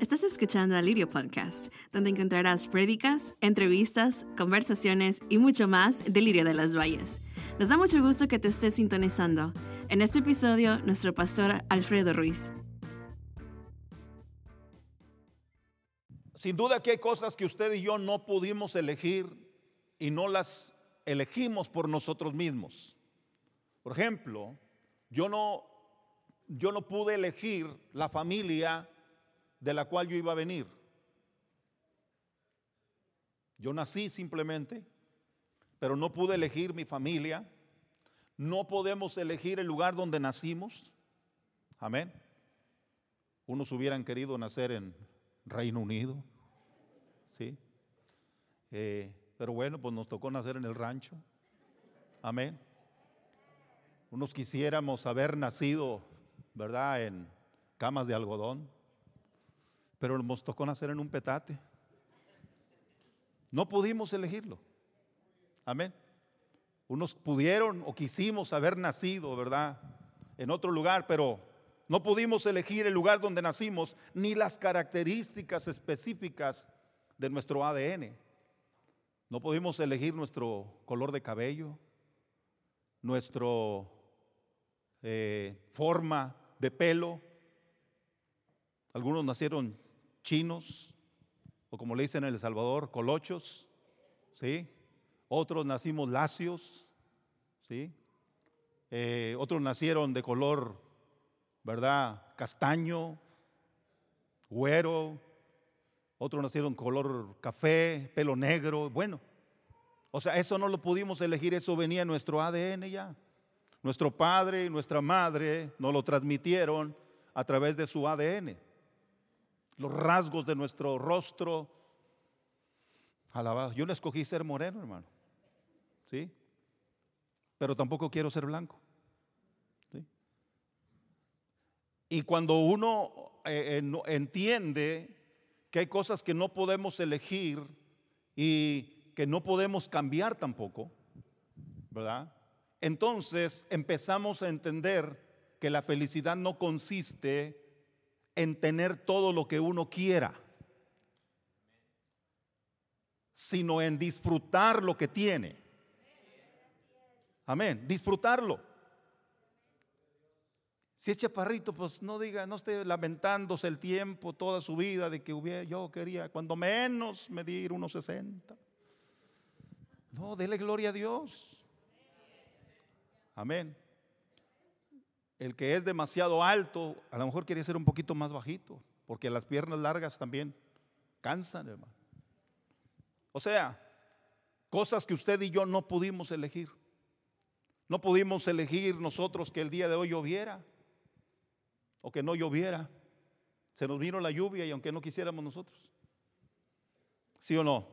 Estás escuchando a Lirio Podcast, donde encontrarás prédicas, entrevistas, conversaciones y mucho más de Lirio de las Valles. Nos da mucho gusto que te estés sintonizando. En este episodio, nuestro pastor Alfredo Ruiz. Sin duda que hay cosas que usted y yo no pudimos elegir y no las elegimos por nosotros mismos. Por ejemplo, yo no, yo no pude elegir la familia de la cual yo iba a venir. Yo nací simplemente, pero no pude elegir mi familia. No podemos elegir el lugar donde nacimos. Amén. Unos hubieran querido nacer en Reino Unido. Sí. Eh, pero bueno, pues nos tocó nacer en el rancho. Amén. Unos quisiéramos haber nacido, ¿verdad?, en camas de algodón pero nos tocó nacer en un petate. No pudimos elegirlo. Amén. Unos pudieron o quisimos haber nacido, ¿verdad? En otro lugar, pero no pudimos elegir el lugar donde nacimos ni las características específicas de nuestro ADN. No pudimos elegir nuestro color de cabello, nuestra eh, forma de pelo. Algunos nacieron chinos, o como le dicen en El Salvador, colochos, ¿sí? Otros nacimos lacios, ¿sí? Eh, otros nacieron de color, ¿verdad? Castaño, güero, otros nacieron color café, pelo negro, bueno. O sea, eso no lo pudimos elegir, eso venía en nuestro ADN ya. Nuestro padre y nuestra madre nos lo transmitieron a través de su ADN los rasgos de nuestro rostro. Alabado. Yo no escogí ser moreno, hermano. ¿Sí? Pero tampoco quiero ser blanco. ¿Sí? Y cuando uno eh, eh, entiende que hay cosas que no podemos elegir y que no podemos cambiar tampoco, ¿verdad? Entonces empezamos a entender que la felicidad no consiste en tener todo lo que uno quiera, sino en disfrutar lo que tiene. Amén, disfrutarlo. Si es chaparrito, pues no diga, no esté lamentándose el tiempo, toda su vida de que hubiera, yo quería, cuando menos medir unos 60. No, dele gloria a Dios. Amén. El que es demasiado alto, a lo mejor quiere ser un poquito más bajito, porque las piernas largas también cansan, hermano. O sea, cosas que usted y yo no pudimos elegir. No pudimos elegir nosotros que el día de hoy lloviera o que no lloviera. Se nos vino la lluvia y aunque no quisiéramos nosotros. ¿Sí o no?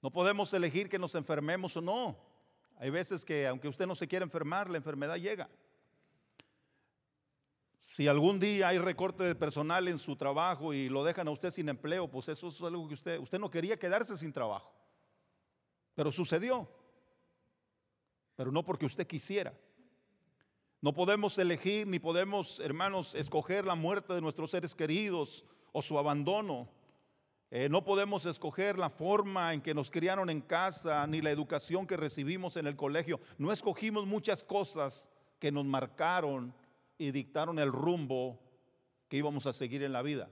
No podemos elegir que nos enfermemos o no. Hay veces que aunque usted no se quiera enfermar, la enfermedad llega. Si algún día hay recorte de personal en su trabajo y lo dejan a usted sin empleo, pues eso es algo que usted, usted no quería quedarse sin trabajo. Pero sucedió. Pero no porque usted quisiera. No podemos elegir ni podemos, hermanos, escoger la muerte de nuestros seres queridos o su abandono. Eh, no podemos escoger la forma en que nos criaron en casa ni la educación que recibimos en el colegio. No escogimos muchas cosas que nos marcaron y dictaron el rumbo que íbamos a seguir en la vida.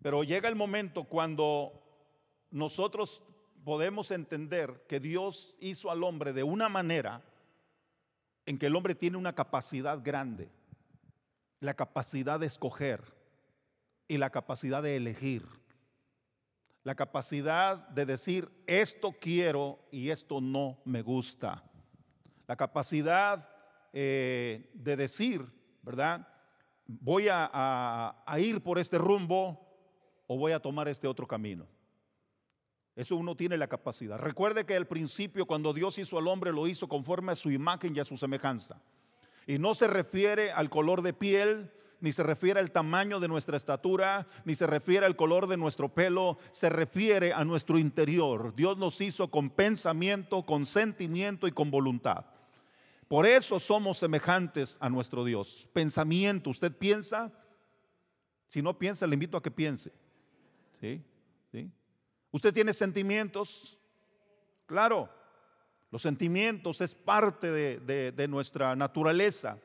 Pero llega el momento cuando nosotros podemos entender que Dios hizo al hombre de una manera en que el hombre tiene una capacidad grande, la capacidad de escoger y la capacidad de elegir, la capacidad de decir esto quiero y esto no me gusta, la capacidad eh, de decir, ¿verdad? Voy a, ir por este rumbo o voy a tomar este otro camino. Eso uno tiene la capacidad. Recuerde que al principio cuando Dios hizo al hombre lo hizo conforme a su imagen y a su semejanza. Y no se refiere al color de piel, ni se refiere al tamaño de nuestra estatura, ni se refiere al color de nuestro pelo, se refiere a nuestro interior. Dios nos hizo con pensamiento, con sentimiento y con voluntad. Por eso somos semejantes a nuestro Dios. Pensamiento, usted piensa, Si no piensa, le invito a que piense. ¿Sí? ¿Sí? ¿Usted tiene sentimientos? Claro, los sentimientos es parte de, de nuestra naturaleza,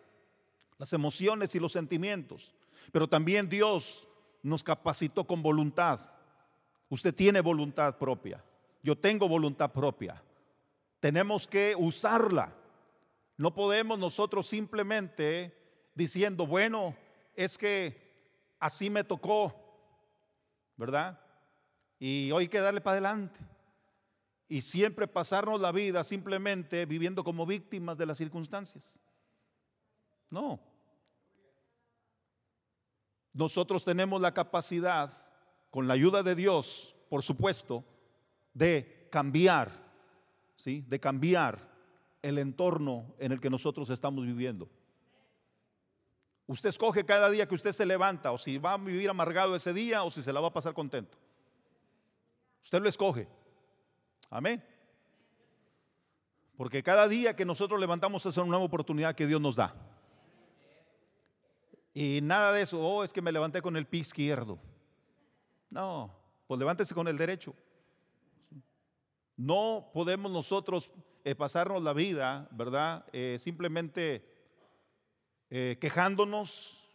las emociones y los sentimientos. Pero también Dios nos capacitó con voluntad. Usted tiene voluntad propia. Yo tengo voluntad propia. Tenemos que usarla. No podemos nosotros simplemente diciendo, bueno, es que así me tocó, ¿verdad? Y hoy hay que darle para adelante. Y siempre pasarnos la vida simplemente viviendo como víctimas de las circunstancias. No. Nosotros tenemos la capacidad, con la ayuda de Dios, por supuesto, de cambiar, ¿sí? De cambiar el entorno en el que nosotros estamos viviendo. Usted escoge cada día que usted se levanta o si va a vivir amargado ese día o si se la va a pasar contento. Usted lo escoge. Amén. Porque cada día que nosotros levantamos es una nueva oportunidad que Dios nos da. Y nada de eso, oh, es que me levanté con el pie izquierdo. No, pues levántese con el derecho. No podemos nosotros eh, pasarnos la vida, ¿verdad? Eh, simplemente eh, quejándonos,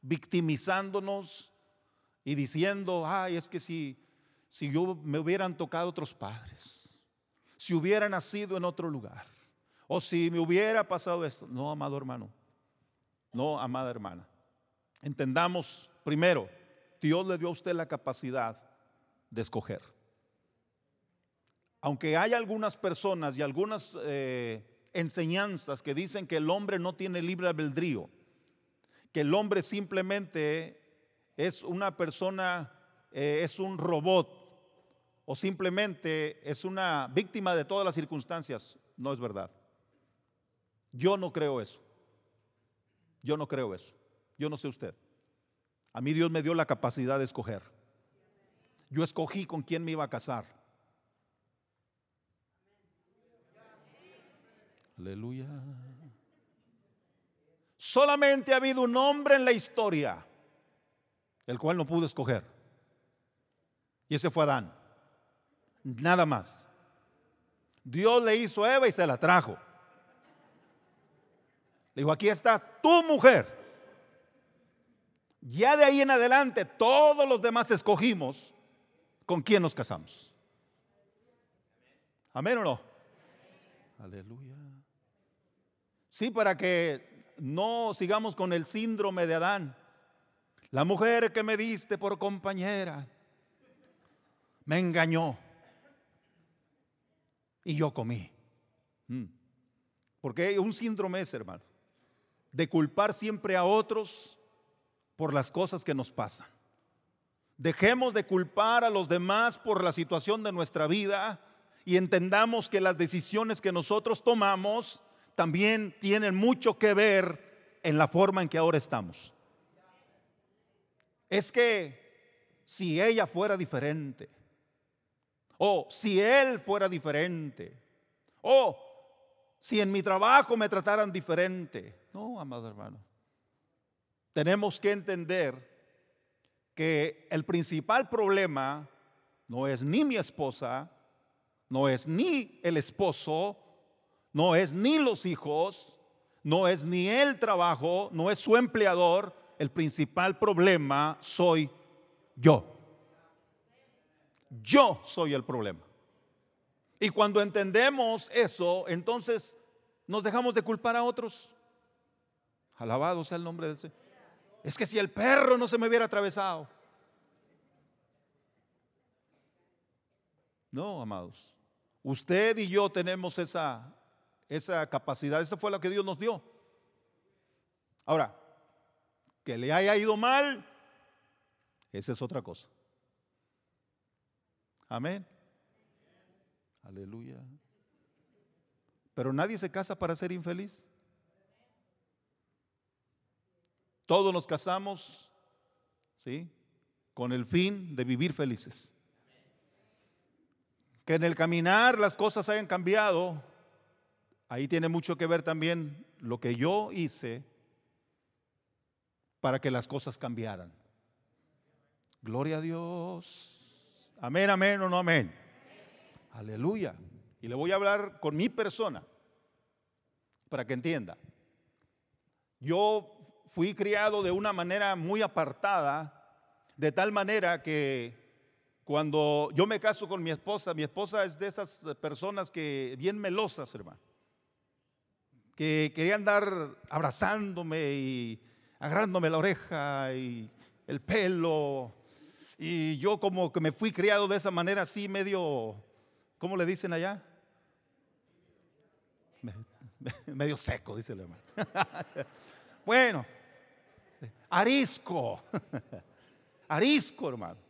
victimizándonos y diciendo, ay, es que si, si yo me hubieran tocado otros padres, si hubiera nacido en otro lugar, o si me hubiera pasado esto. No, amado hermano, no, amada hermana. Entendamos primero, Dios le dio a usted la capacidad de escoger aunque hay algunas personas y algunas eh, enseñanzas que dicen que el hombre no tiene libre albedrío, que el hombre simplemente es una persona, eh, es un robot o simplemente es una víctima de todas las circunstancias, no es verdad. Yo no creo eso. Yo no creo eso. Yo no sé usted. A mí Dios me dio la capacidad de escoger. Yo escogí con quién me iba a casar. Aleluya. Solamente ha habido un hombre en la historia, el cual no pudo escoger. Y ese fue Adán. Nada más. Dios le hizo a Eva y se la trajo. Le dijo, aquí está tu mujer. Ya de ahí en adelante, todos los demás escogimos con quién nos casamos. Amén o no. Aleluya. Sí, para que no sigamos con el síndrome de Adán. La mujer que me diste por compañera me engañó y yo comí. Mm. Porque un síndrome es, hermano, de culpar siempre a otros por las cosas que nos pasan. Dejemos de culpar a los demás por la situación de nuestra vida y entendamos que las decisiones que nosotros tomamos también tienen mucho que ver en la forma en que ahora estamos. Es que si ella fuera diferente, o si él fuera diferente, o si en mi trabajo me trataran diferente. No, amado hermano. Tenemos que entender que el principal problema no es ni mi esposa, no es ni el esposo, no es ni los hijos, no es ni el trabajo, no es su empleador. El principal problema soy yo. Yo soy el problema. Y cuando entendemos eso, entonces nos dejamos de culpar a otros. Alabado sea el nombre de Señor. Es que si el perro no se me hubiera atravesado. No, amados. Usted y yo tenemos esa esa capacidad. Esa fue lo que Dios nos dio. Ahora, que le haya ido mal, esa es otra cosa. Amén. Aleluya. Pero nadie se casa para ser infeliz. Todos nos casamos, ¿sí? Con el fin de vivir felices. Que en el caminar las cosas hayan cambiado, Ahí tiene mucho que ver también lo que yo hice para que las cosas cambiaran. Gloria a Dios. Amén, amén o no amén. Aleluya. Y le voy a hablar con mi persona para que entienda. Yo fui criado de una manera muy apartada, de tal manera que cuando yo me caso con mi esposa, mi esposa es de esas personas que bien melosas, hermano, que querían andar abrazándome y agarrándome la oreja y el pelo. Y yo como que me fui criado de esa manera así medio, ¿cómo le dicen allá? Medio seco, dice el hermano. Bueno, arisco. Arisco, hermano.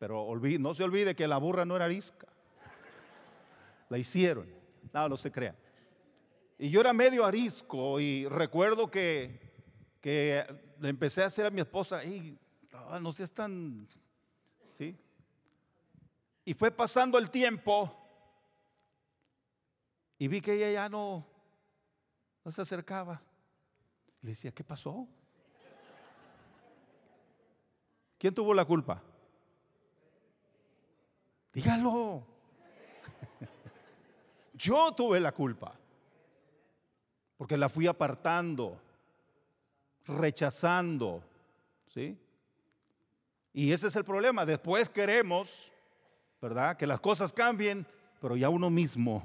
Pero no se olvide que la burra no era arisca. La hicieron. No, no se crea. Y yo era medio arisco y recuerdo que, que le empecé a hacer a mi esposa, y no seas tan, ¿sí? Y fue pasando el tiempo y vi que ella ya no, no se acercaba. Le decía, ¿qué pasó? ¿Quién tuvo la culpa? Dígalo. Yo tuve la culpa. Porque la fui apartando, rechazando. ¿Sí? Y ese es el problema. Después queremos, ¿verdad? Que las cosas cambien, pero ya uno mismo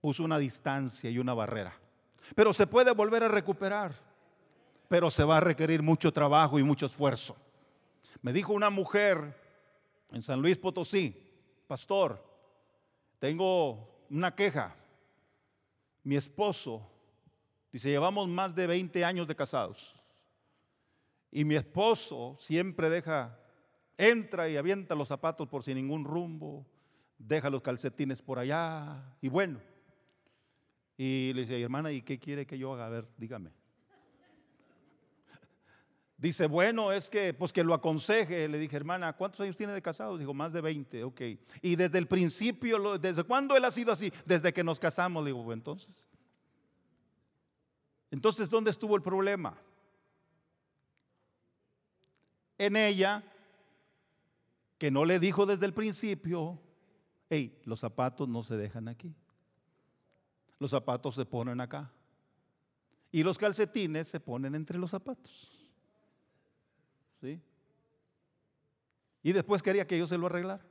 puso una distancia y una barrera. Pero se puede volver a recuperar, pero se va a requerir mucho trabajo y mucho esfuerzo. Me dijo una mujer en San Luis Potosí, pastor, tengo una queja. Mi esposo, dice, llevamos más de 20 años de casados. Y mi esposo siempre deja, entra y avienta los zapatos por sin ningún rumbo, deja los calcetines por allá. Y bueno, y le dice, hermana, ¿y qué quiere que yo haga? A ver, dígame. Dice, bueno, es que, pues que lo aconseje. Le dije, hermana, ¿cuántos años tiene de casados? Dijo, más de 20, ok. Y desde el principio, ¿desde cuándo él ha sido así? Desde que nos casamos. Le digo, bueno, entonces. Entonces, ¿dónde estuvo el problema? En ella, que no le dijo desde el principio, hey, los zapatos no se dejan aquí los zapatos se ponen acá. Y los calcetines se ponen entre los zapatos. ¿Sí? Y después quería que yo se lo arreglara.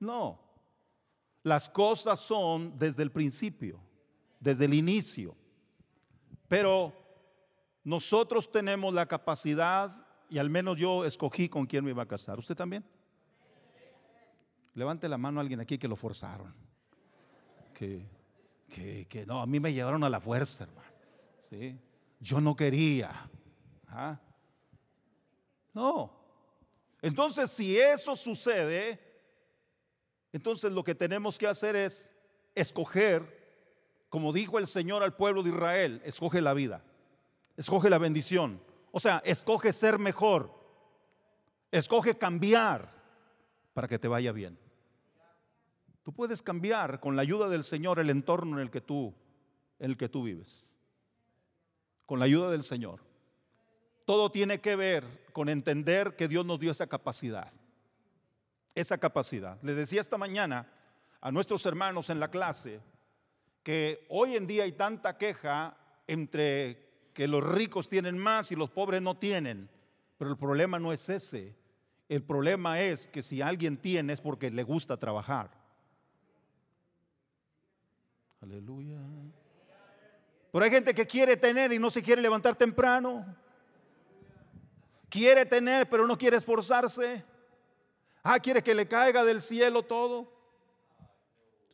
No. Las cosas son desde el principio, desde el inicio. Pero nosotros tenemos la capacidad, y al menos yo escogí con quién me iba a casar. ¿Usted también? Levante la mano a alguien aquí que lo forzaron que, que, no, a mí me llevaron a la fuerza, hermano. ¿sí? Yo no quería. No. Entonces, si eso sucede, entonces lo que tenemos que hacer es escoger, como dijo el Señor al pueblo de Israel, escoge la vida, escoge la bendición. O sea, escoge ser mejor, escoge cambiar para que te vaya bien. Tú puedes cambiar con la ayuda del Señor el entorno en el que tú, en el que tú vives. Con la ayuda del Señor. Todo tiene que ver con entender que Dios nos dio esa capacidad. Esa capacidad. Le decía esta mañana a nuestros hermanos en la clase que hoy en día hay tanta queja entre que los ricos tienen más y los pobres no tienen. Pero el problema no es ese. El problema es que si alguien tiene es porque le gusta trabajar. Aleluya. Pero hay gente que quiere tener y no se quiere levantar temprano. Quiere tener, pero no quiere esforzarse. Ah, quiere que le caiga del cielo todo.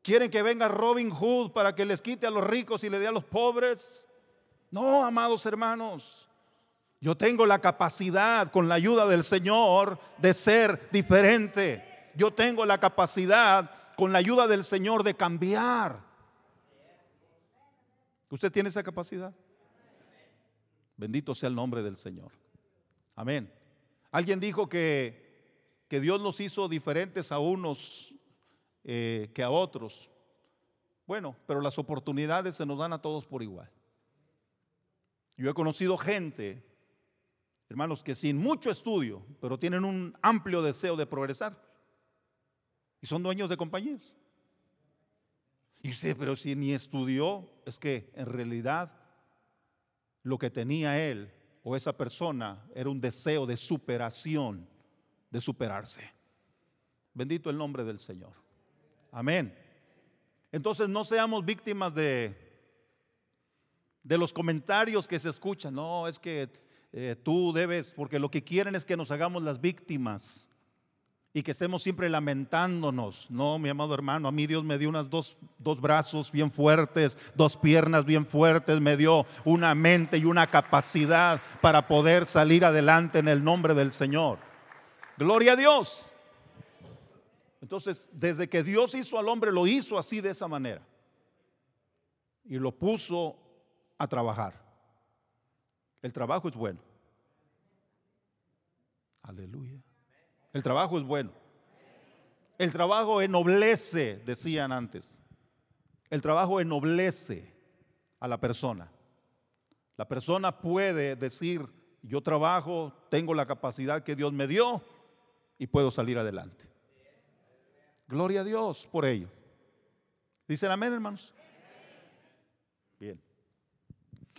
Quieren que venga Robin Hood para que les quite a los ricos y le dé a los pobres. No, amados hermanos. Yo tengo la capacidad, con la ayuda del Señor, de ser diferente. Yo tengo la capacidad, con la ayuda del Señor, de cambiar. ¿Usted tiene esa capacidad? Bendito sea el nombre del Señor. Amén. Alguien dijo que, que Dios nos hizo diferentes a unos eh, que a otros. Bueno, pero las oportunidades se nos dan a todos por igual. Yo he conocido gente hermanos, que sin mucho estudio, pero tienen un amplio deseo de progresar. Y son dueños de compañías. Y usted, pero si ni estudió, es que en realidad lo que tenía él o esa persona era un deseo de superación, de superarse. Bendito el nombre del Señor. Amén. Entonces no seamos víctimas de, de los comentarios que se escuchan. No, es que eh, tú debes, porque lo que quieren es que nos hagamos las víctimas y que estemos siempre lamentándonos. No, mi amado hermano, a mí Dios me dio unas dos, dos, brazos bien fuertes, dos piernas bien fuertes, me dio una mente y una capacidad para poder salir adelante en el nombre del Señor. Gloria a Dios. Entonces, desde que Dios hizo al hombre, lo hizo así de esa manera. Y lo puso a trabajar. El trabajo es bueno. Aleluya. El trabajo es bueno. El trabajo ennoblece, decían antes. El trabajo ennoblece a la persona. La persona puede decir, yo trabajo, tengo la capacidad que Dios me dio y puedo salir adelante. Gloria a Dios por ello. Dicen amén, hermanos. Bien.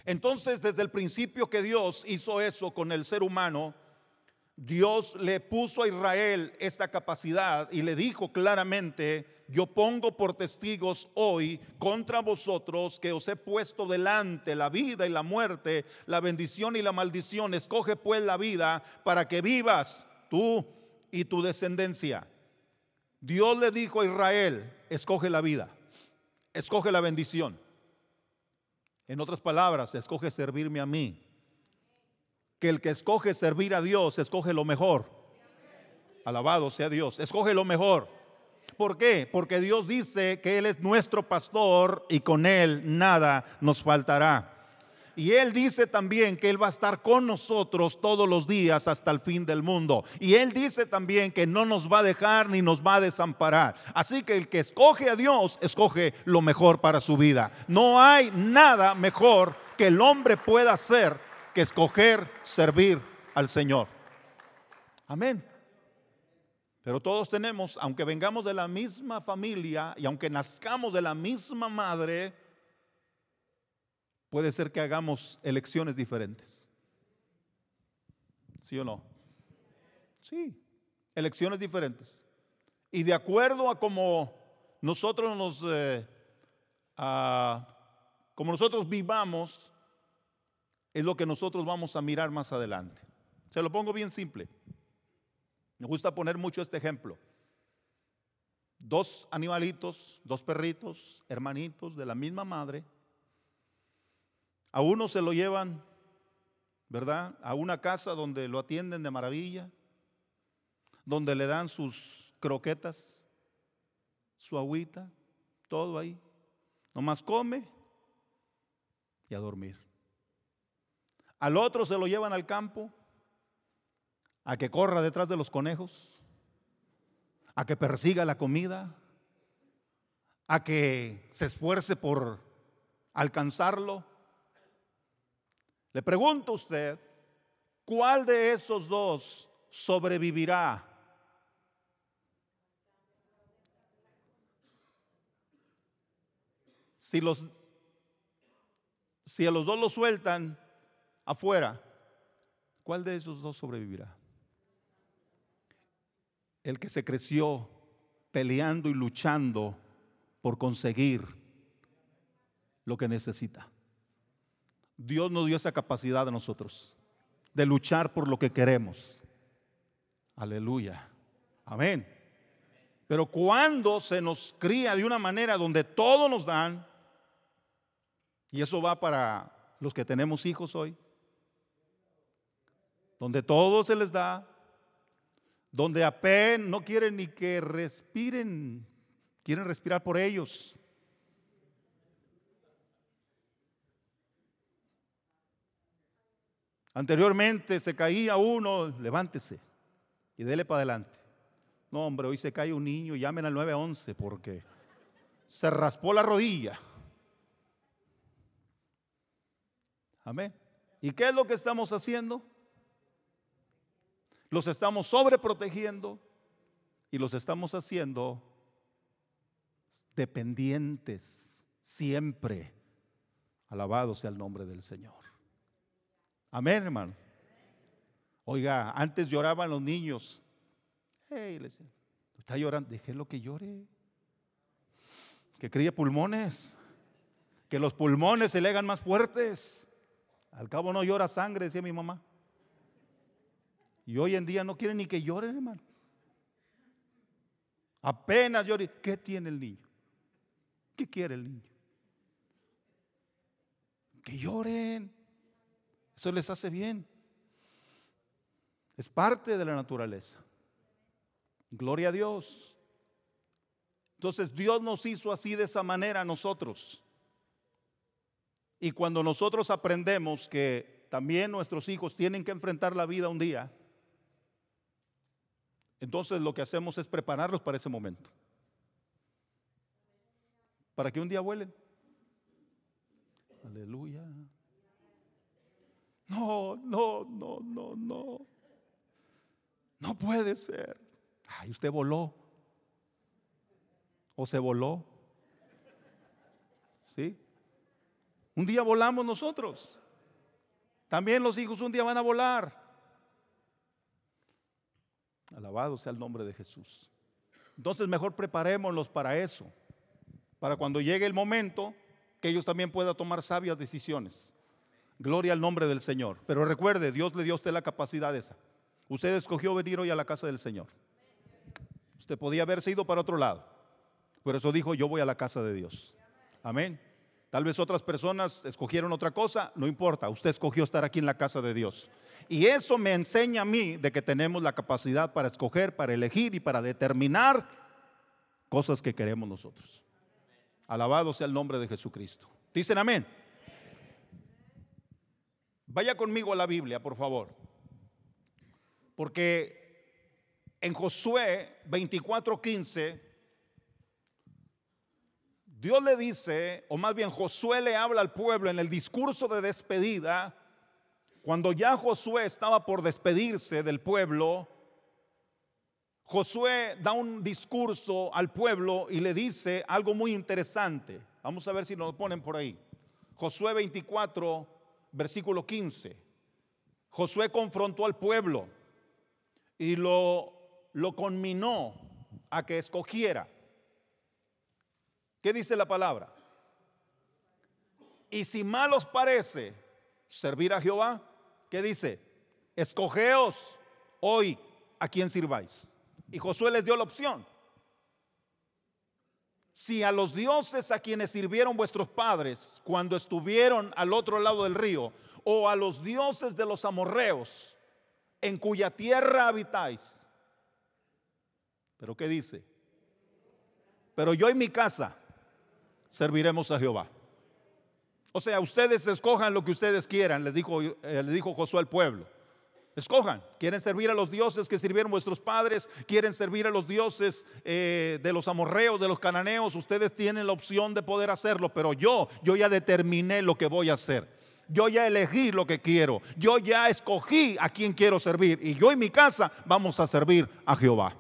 Entonces, desde el principio que Dios hizo eso con el ser humano, Dios le puso a Israel esta capacidad y le dijo claramente, yo pongo por testigos hoy contra vosotros que os he puesto delante la vida y la muerte, la bendición y la maldición. Escoge pues la vida para que vivas tú y tu descendencia. Dios le dijo a Israel, escoge la vida, escoge la bendición. En otras palabras, escoge servirme a mí que el que escoge servir a Dios, escoge lo mejor. Alabado sea Dios, escoge lo mejor. ¿Por qué? Porque Dios dice que Él es nuestro pastor y con Él nada nos faltará. Y Él dice también que Él va a estar con nosotros todos los días hasta el fin del mundo. Y Él dice también que no nos va a dejar ni nos va a desamparar. Así que el que escoge a Dios, escoge lo mejor para su vida. No hay nada mejor que el hombre pueda hacer que escoger servir al Señor. Amén. Pero todos tenemos, aunque vengamos de la misma familia y aunque nazcamos de la misma madre, puede ser que hagamos elecciones diferentes. ¿Sí o no? Sí, elecciones diferentes. Y de acuerdo a como nosotros nos, eh, como nosotros vivamos, es lo que nosotros vamos a mirar más adelante. Se lo pongo bien simple. Me gusta poner mucho este ejemplo. Dos animalitos, dos perritos, hermanitos de la misma madre. A uno se lo llevan, ¿verdad? A una casa donde lo atienden de maravilla, donde le dan sus croquetas, su agüita, todo ahí. Nomás come y a dormir. Al otro se lo llevan al campo a que corra detrás de los conejos, a que persiga la comida, a que se esfuerce por alcanzarlo. Le pregunto a usted, ¿cuál de esos dos sobrevivirá? Si los si a los dos lo sueltan, afuera, ¿cuál de esos dos sobrevivirá? El que se creció peleando y luchando por conseguir lo que necesita. Dios nos dio esa capacidad a nosotros de luchar por lo que queremos. Aleluya. Amén. Pero cuando se nos cría de una manera donde todos nos dan, y eso va para los que tenemos hijos hoy, donde todo se les da, donde apenas no quieren ni que respiren, quieren respirar por ellos. Anteriormente se caía uno, levántese y dele para adelante. No, hombre, hoy se cae un niño, llamen al 911 porque se raspó la rodilla. Amén. ¿Y qué es lo que estamos haciendo? Los estamos sobreprotegiendo y los estamos haciendo dependientes siempre. Alabado sea el nombre del Señor. Amén, hermano. Oiga, antes lloraban los niños. Hey, le decía, está llorando, déjelo que llore. Que críe pulmones. Que los pulmones se le hagan más fuertes. Al cabo no llora sangre, decía mi mamá. Y hoy en día no quieren ni que lloren, hermano. Apenas llore. ¿Qué tiene el niño? ¿Qué quiere el niño? Que lloren. Eso les hace bien. Es parte de la naturaleza. Gloria a Dios. Entonces Dios nos hizo así de esa manera a nosotros. Y cuando nosotros aprendemos que también nuestros hijos tienen que enfrentar la vida un día, entonces lo que hacemos es prepararlos para ese momento. Para que un día vuelen. Aleluya. No, no, no, no, no. No puede ser. Ay, usted voló. ¿O se voló? ¿Sí? Un día volamos nosotros. También los hijos un día van a volar. Alabado sea el nombre de Jesús. Entonces mejor preparémonos para eso, para cuando llegue el momento que ellos también puedan tomar sabias decisiones. Gloria al nombre del Señor. Pero recuerde, Dios le dio a usted la capacidad esa. Usted escogió venir hoy a la casa del Señor. Usted podía haberse ido para otro lado. Por eso dijo, yo voy a la casa de Dios. Amén. Tal vez otras personas escogieron otra cosa, no importa, usted escogió estar aquí en la casa de Dios. Y eso me enseña a mí de que tenemos la capacidad para escoger, para elegir y para determinar cosas que queremos nosotros. Alabado sea el nombre de Jesucristo. Dicen amén. Vaya conmigo a la Biblia, por favor. Porque en Josué 24:15, Dios le dice, o más bien Josué le habla al pueblo en el discurso de despedida cuando ya Josué estaba por despedirse del pueblo, Josué da un discurso al pueblo y le dice algo muy interesante. Vamos a ver si nos lo ponen por ahí. Josué 24, versículo 15. Josué confrontó al pueblo y lo, lo conminó a que escogiera. ¿Qué dice la palabra? Y si mal os parece servir a Jehová, ¿Qué dice? Escogeos hoy a quien sirváis. Y Josué les dio la opción. Si a los dioses a quienes sirvieron vuestros padres cuando estuvieron al otro lado del río, o a los dioses de los amorreos en cuya tierra habitáis. Pero ¿qué dice? Pero yo y mi casa serviremos a Jehová. O sea, ustedes escojan lo que ustedes quieran, les dijo, eh, dijo Josué al pueblo. Escojan, quieren servir a los dioses que sirvieron vuestros padres, quieren servir a los dioses eh, de los amorreos, de los cananeos, ustedes tienen la opción de poder hacerlo, pero yo, yo ya determiné lo que voy a hacer. Yo ya elegí lo que quiero, yo ya escogí a quien quiero servir y yo y mi casa vamos a servir a Jehová.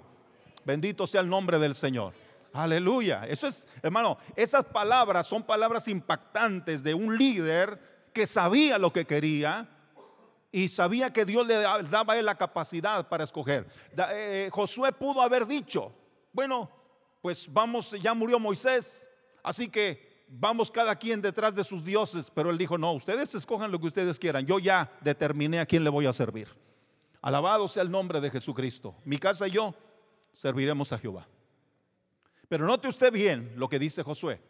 Bendito sea el nombre del Señor. Aleluya. Eso es, hermano, esas palabras son palabras impactantes de un líder que sabía lo que quería y sabía que Dios le daba a él la capacidad para escoger. Eh, Josué pudo haber dicho, bueno, pues vamos, ya murió Moisés, así que vamos cada quien detrás de sus dioses, pero él dijo, no, ustedes escojan lo que ustedes quieran, yo ya determiné a quién le voy a servir. Alabado sea el nombre de Jesucristo. Mi casa y yo serviremos a Jehová. Pero note usted bien lo que dice Josué.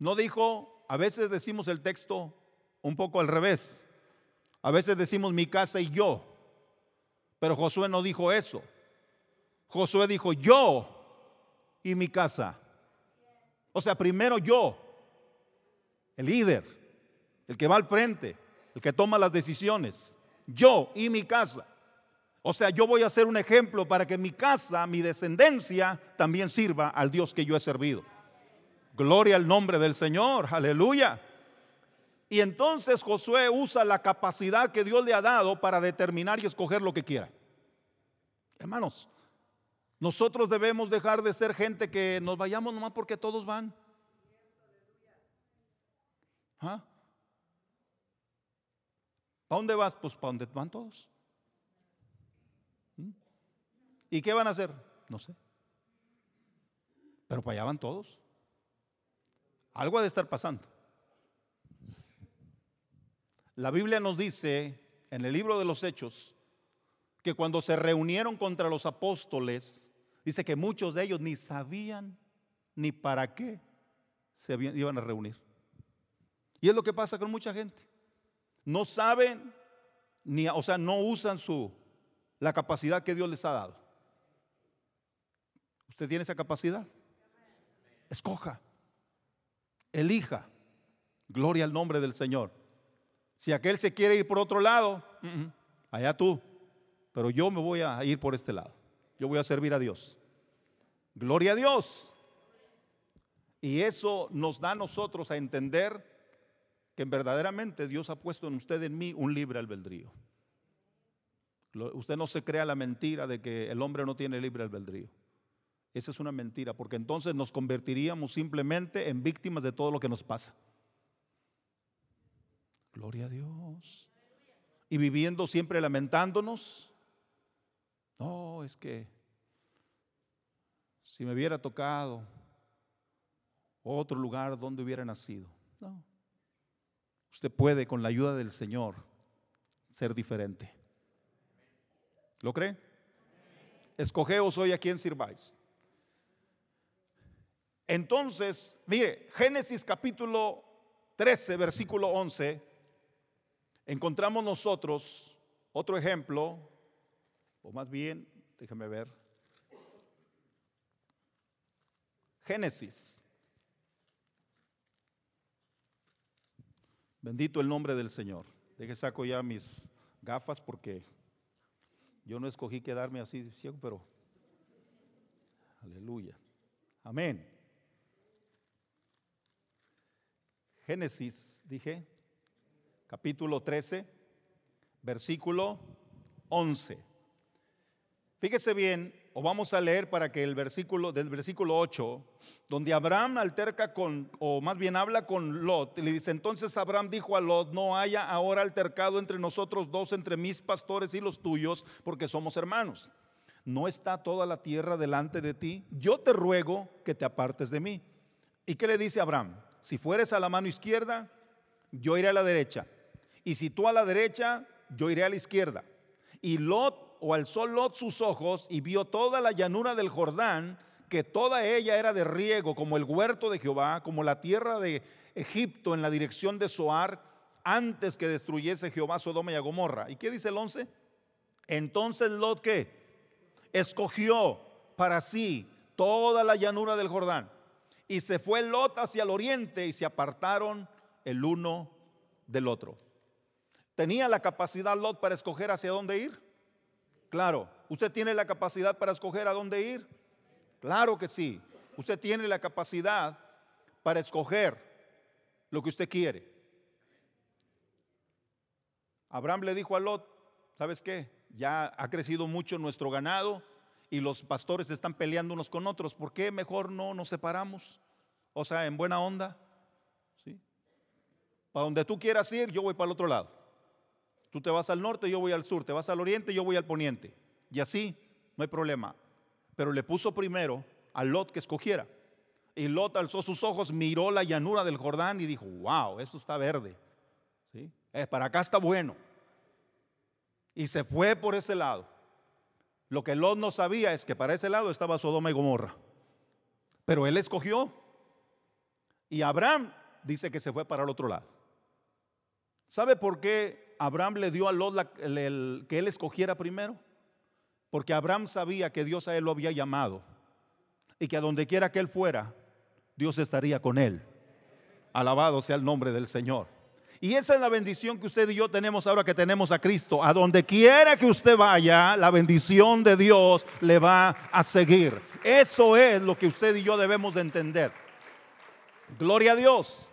No dijo, a veces decimos el texto un poco al revés. A veces decimos mi casa y yo. Pero Josué no dijo eso. Josué dijo yo y mi casa. O sea, primero yo, el líder, el que va al frente, el que toma las decisiones. Yo y mi casa. O sea, yo voy a ser un ejemplo para que mi casa, mi descendencia, también sirva al Dios que yo he servido. Gloria al nombre del Señor, aleluya. Y entonces Josué usa la capacidad que Dios le ha dado para determinar y escoger lo que quiera. Hermanos, nosotros debemos dejar de ser gente que nos vayamos nomás porque todos van. ¿Ah? ¿Para dónde vas? Pues para donde van todos. ¿Y qué van a hacer? No sé. Pero para allá van todos. Algo ha de estar pasando. La Biblia nos dice en el libro de los Hechos que cuando se reunieron contra los apóstoles, dice que muchos de ellos ni sabían ni para qué se iban a reunir. Y es lo que pasa con mucha gente. No saben ni, o sea, no usan su la capacidad que Dios les ha dado. ¿Usted tiene esa capacidad? Escoja. Elija. Gloria al nombre del Señor. Si aquel se quiere ir por otro lado, allá tú. Pero yo me voy a ir por este lado. Yo voy a servir a Dios. Gloria a Dios. Y eso nos da a nosotros a entender que verdaderamente Dios ha puesto en usted en mí un libre albedrío. Usted no se crea la mentira de que el hombre no tiene libre albedrío. Esa es una mentira, porque entonces nos convertiríamos simplemente en víctimas de todo lo que nos pasa. Gloria a Dios. Y viviendo siempre lamentándonos. No, es que si me hubiera tocado otro lugar donde hubiera nacido. No. Usted puede con la ayuda del Señor ser diferente. ¿Lo cree? Escogeos hoy a quien sirváis. Entonces, mire, Génesis capítulo 13, versículo 11 encontramos nosotros otro ejemplo, o más bien, déjame ver, Génesis. Bendito el nombre del Señor. Deje saco ya mis gafas porque yo no escogí quedarme así ciego, pero aleluya. Amén. Génesis, dije, capítulo 13, versículo 11. Fíjese bien, o vamos a leer para que el versículo del versículo 8, donde Abraham alterca con, o más bien habla con Lot, le dice, entonces Abraham dijo a Lot, no haya ahora altercado entre nosotros dos, entre mis pastores y los tuyos, porque somos hermanos. ¿No está toda la tierra delante de ti? Yo te ruego que te apartes de mí. ¿Y qué le dice Abraham? Si fueres a la mano izquierda, yo iré a la derecha. Y si tú a la derecha, yo iré a la izquierda. Y Lot, o alzó Lot sus ojos y vio toda la llanura del Jordán, que toda ella era de riego, como el huerto de Jehová, como la tierra de Egipto en la dirección de Soar, antes que destruyese Jehová Sodoma y Gomorra. ¿Y qué dice el 11? Entonces Lot, ¿qué? Escogió para sí toda la llanura del Jordán. Y se fue Lot hacia el oriente y se apartaron el uno del otro. ¿Tenía la capacidad Lot para escoger hacia dónde ir? Claro. ¿Usted tiene la capacidad para escoger a dónde ir? Claro que sí. Usted tiene la capacidad para escoger lo que usted quiere. Abraham le dijo a Lot, ¿sabes qué? Ya ha crecido mucho nuestro ganado y los pastores están peleando unos con otros. ¿Por qué mejor no nos separamos? O sea, en buena onda. ¿sí? Para donde tú quieras ir, yo voy para el otro lado. Tú te vas al norte, yo voy al sur, te vas al oriente, yo voy al poniente. Y así, no hay problema. Pero le puso primero a Lot que escogiera. Y Lot alzó sus ojos, miró la llanura del Jordán y dijo, wow, esto está verde. ¿Sí? Eh, para acá está bueno. Y se fue por ese lado. Lo que Lot no sabía es que para ese lado estaba Sodoma y Gomorra. Pero él escogió. Y Abraham dice que se fue para el otro lado. ¿Sabe por qué Abraham le dio a Lot que él escogiera primero? Porque Abraham sabía que Dios a él lo había llamado y que a donde quiera que él fuera, Dios estaría con él. Alabado sea el nombre del Señor. Y esa es la bendición que usted y yo tenemos ahora que tenemos a Cristo. A donde quiera que usted vaya, la bendición de Dios le va a seguir. Eso es lo que usted y yo debemos de entender. Gloria a Dios.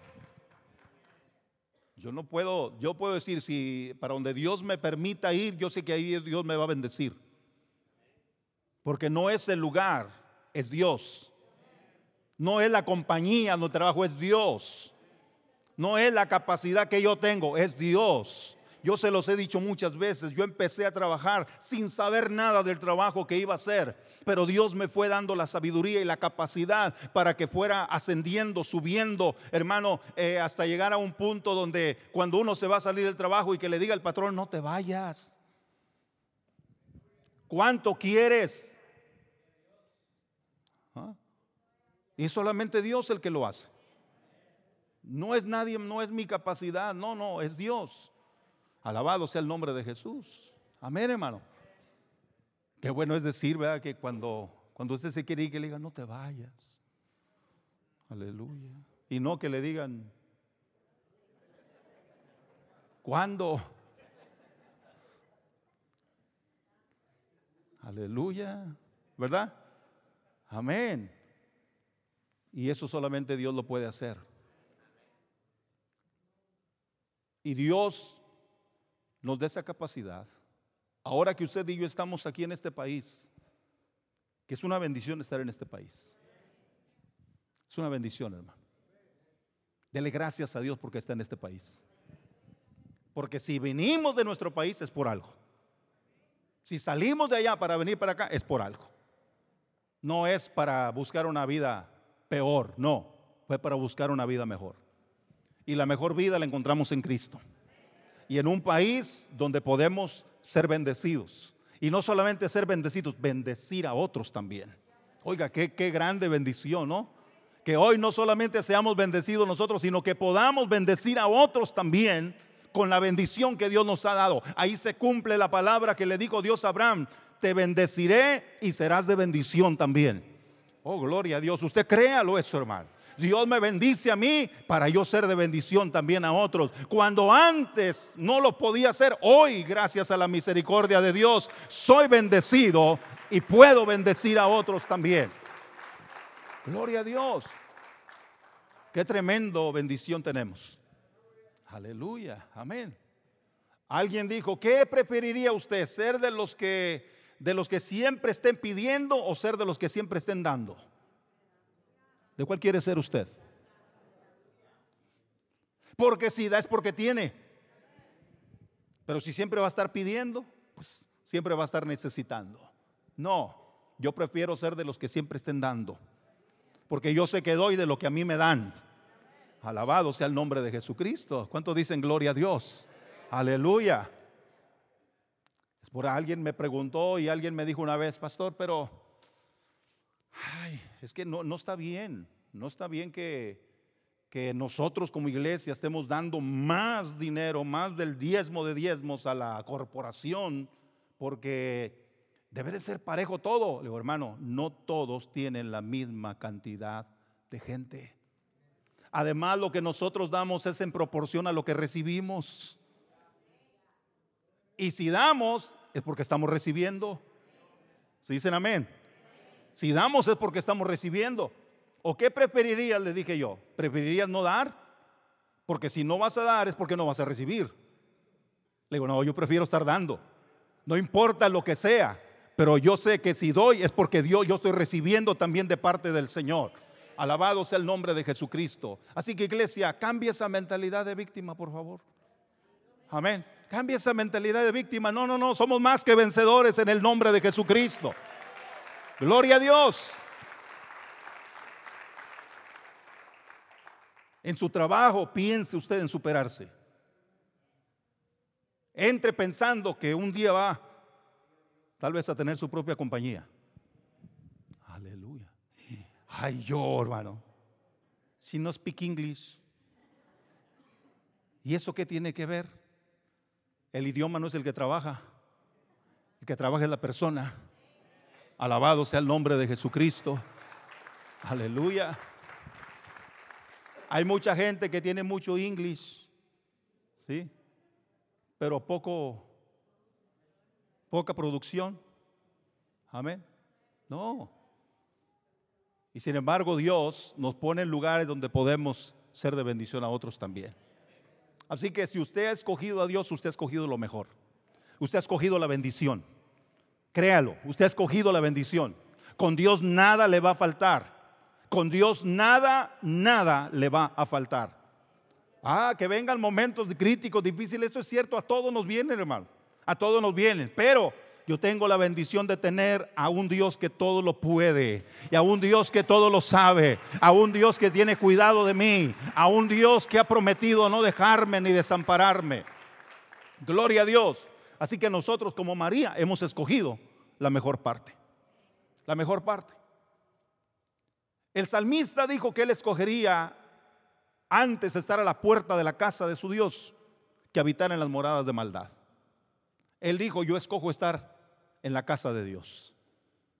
Yo no puedo, yo puedo decir, si para donde Dios me permita ir, yo sé que ahí Dios me va a bendecir. Porque no es el lugar, es Dios. No es la compañía donde trabajo, es Dios. No es la capacidad que yo tengo, es Dios. Yo se los he dicho muchas veces, yo empecé a trabajar sin saber nada del trabajo que iba a hacer, pero Dios me fue dando la sabiduría y la capacidad para que fuera ascendiendo, subiendo, hermano, eh, hasta llegar a un punto donde cuando uno se va a salir del trabajo y que le diga al patrón, no te vayas. ¿Cuánto quieres? ¿Ah? Y solamente Dios el que lo hace. No es nadie, no es mi capacidad, no, no, es Dios. Alabado sea el nombre de Jesús. Amén, hermano. Qué bueno es decir, ¿verdad? Que cuando, cuando usted se quiere ir, que le digan, no te vayas. Aleluya. Y no que le digan, ¿cuándo? Aleluya. ¿Verdad? Amén. Y eso solamente Dios lo puede hacer. Y Dios nos dé esa capacidad, ahora que usted y yo estamos aquí en este país, que es una bendición estar en este país. Es una bendición, hermano. Dele gracias a Dios porque está en este país. Porque si venimos de nuestro país es por algo. Si salimos de allá para venir para acá es por algo. No es para buscar una vida peor, no. Fue para buscar una vida mejor. Y la mejor vida la encontramos en Cristo y en un país donde podemos ser bendecidos. Y no solamente ser bendecidos, bendecir a otros también. Oiga, qué, qué grande bendición, ¿no? Que hoy no solamente seamos bendecidos nosotros, sino que podamos bendecir a otros también con la bendición que Dios nos ha dado. Ahí se cumple la palabra que le dijo Dios a Abraham, te bendeciré y serás de bendición también. Oh, gloria a Dios. Usted créalo eso, hermano. Dios me bendice a mí para yo ser de bendición también a otros. Cuando antes no lo podía hacer, hoy gracias a la misericordia de Dios soy bendecido y puedo bendecir a otros también. Gloria a Dios. Qué tremendo bendición tenemos. Aleluya. Amén. Alguien dijo, ¿qué preferiría usted? ¿Ser de los que de los que siempre estén pidiendo o ser de los que siempre estén dando? ¿De cuál quiere ser usted? Porque si da es porque tiene. Pero si siempre va a estar pidiendo, pues siempre va a estar necesitando. No, yo prefiero ser de los que siempre estén dando. Porque yo sé que doy de lo que a mí me dan. Alabado sea el nombre de Jesucristo. ¿Cuántos dicen gloria a Dios? Aleluya. Por alguien me preguntó y alguien me dijo una vez, pastor, pero ay, es que no, no está bien, no está bien que, que nosotros como iglesia estemos dando más dinero, más del diezmo de diezmos a la corporación, porque debe de ser parejo todo. Le digo, hermano, no todos tienen la misma cantidad de gente. Además, lo que nosotros damos es en proporción a lo que recibimos. Y si damos, es porque estamos recibiendo. ¿Se dicen amén? Si damos es porque estamos recibiendo. ¿O qué preferirías? Le dije yo. ¿Preferirías no dar? Porque si no vas a dar es porque no vas a recibir. Le digo, no, yo prefiero estar dando. No importa lo que sea, pero yo sé que si doy es porque Dios, yo estoy recibiendo también de parte del Señor. Alabado sea el nombre de Jesucristo. Así que iglesia, cambia esa mentalidad de víctima, por favor. Amén. Cambia esa mentalidad de víctima. No, no, no, somos más que vencedores en el nombre de Jesucristo. Gloria a Dios. En su trabajo piense usted en superarse. Entre pensando que un día va tal vez a tener su propia compañía. Aleluya. Ay, yo, hermano. Si no speak English. ¿Y eso qué tiene que ver? El idioma no es el que trabaja. El que trabaja es la persona. Alabado sea el nombre de Jesucristo. Aleluya. Hay mucha gente que tiene mucho inglés, ¿sí? Pero poco, poca producción. Amén. No. Y sin embargo Dios nos pone en lugares donde podemos ser de bendición a otros también. Así que si usted ha escogido a Dios, usted ha escogido lo mejor. Usted ha escogido la bendición. Créalo, usted ha escogido la bendición. Con Dios nada le va a faltar. Con Dios nada, nada le va a faltar. Ah, que vengan momentos críticos, difíciles, eso es cierto, a todos nos vienen, hermano. A todos nos vienen, pero yo tengo la bendición de tener a un Dios que todo lo puede, y a un Dios que todo lo sabe, a un Dios que tiene cuidado de mí, a un Dios que ha prometido no dejarme ni desampararme. Gloria a Dios. Así que nosotros como María hemos escogido la mejor parte. La mejor parte. El salmista dijo que él escogería antes estar a la puerta de la casa de su Dios que habitar en las moradas de maldad. Él dijo, yo escojo estar en la casa de Dios.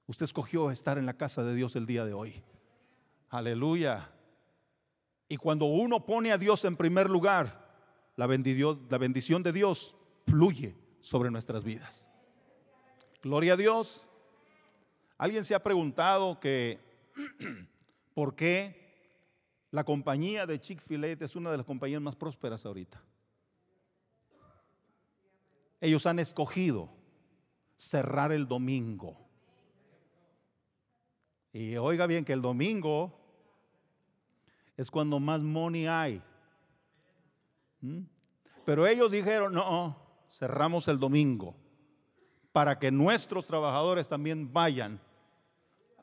Usted escogió estar en la casa de Dios el día de hoy. Aleluya. Y cuando uno pone a Dios en primer lugar, la bendición, la bendición de Dios fluye sobre nuestras vidas. Gloria a Dios. ¿Alguien se ha preguntado que por qué la compañía de Chick-fil-A es una de las compañías más prósperas ahorita? Ellos han escogido cerrar el domingo. Y oiga bien que el domingo es cuando más money hay. ¿Mm? Pero ellos dijeron, no, cerramos el domingo para que nuestros trabajadores también vayan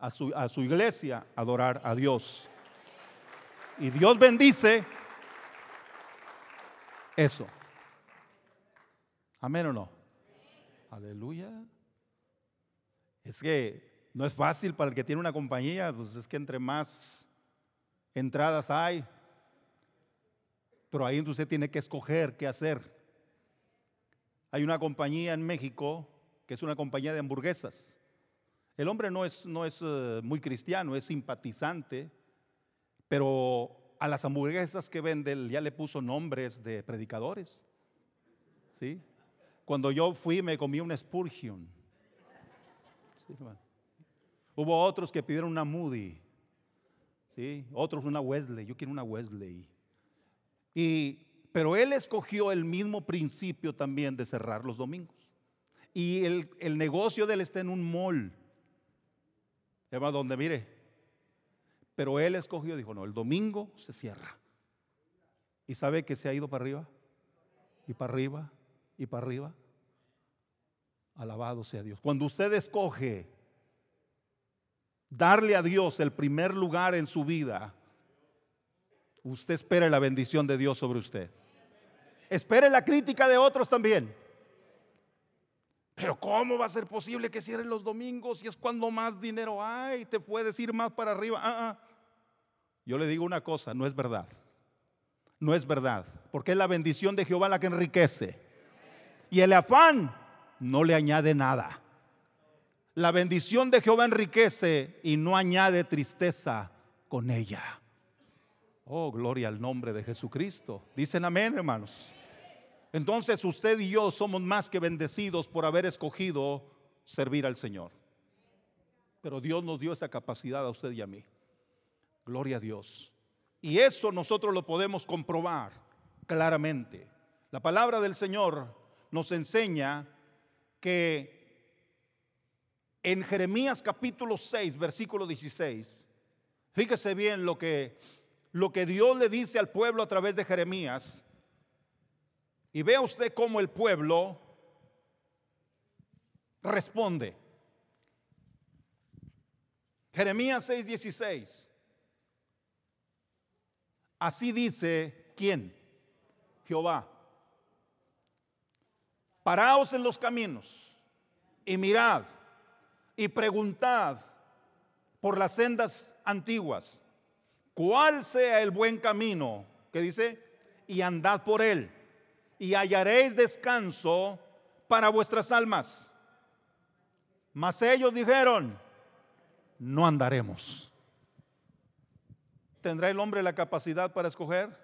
a su, a su iglesia a adorar a Dios. Y Dios bendice eso. Amén o no. Aleluya. Es que no es fácil para el que tiene una compañía, pues es que entre más entradas hay, pero ahí usted tiene que escoger qué hacer. Hay una compañía en México que es una compañía de hamburguesas. El hombre no es, no es eh, muy cristiano, es simpatizante, pero a las hamburguesas que vende ya le puso nombres de predicadores. ¿Sí? Cuando yo fui me comí una Spurgeon. Hubo otros que pidieron una Moody. ¿sí? Otros una Wesley. Yo quiero una Wesley. Y, pero él escogió el mismo principio también de cerrar los domingos. Y el, el negocio de él está en un mall. va donde mire. Pero él escogió, dijo, no, el domingo se cierra. Y sabe que se ha ido para arriba y para arriba y para arriba. Alabado sea Dios. Cuando usted escoge darle a Dios el primer lugar en su vida, usted espera la bendición de Dios sobre usted. Espere la crítica de otros también. Pero ¿cómo va a ser posible que cierren los domingos si es cuando más dinero hay? Te puedes ir más para arriba. Ah, ah. Yo le digo una cosa, no es verdad. No es verdad. Porque es la bendición de Jehová la que enriquece. Y el afán no le añade nada. La bendición de Jehová enriquece y no añade tristeza con ella. Oh, gloria al nombre de Jesucristo. Dicen amén, hermanos. Entonces usted y yo somos más que bendecidos por haber escogido servir al Señor. Pero Dios nos dio esa capacidad a usted y a mí. Gloria a Dios. Y eso nosotros lo podemos comprobar claramente. La palabra del Señor nos enseña que en Jeremías capítulo 6, versículo 16, fíjese bien lo que, lo que Dios le dice al pueblo a través de Jeremías. Y vea usted cómo el pueblo responde. Jeremías 6:16. Así dice, ¿quién? Jehová. Paraos en los caminos y mirad y preguntad por las sendas antiguas cuál sea el buen camino, que dice, y andad por él y hallaréis descanso para vuestras almas. Mas ellos dijeron, no andaremos. ¿Tendrá el hombre la capacidad para escoger?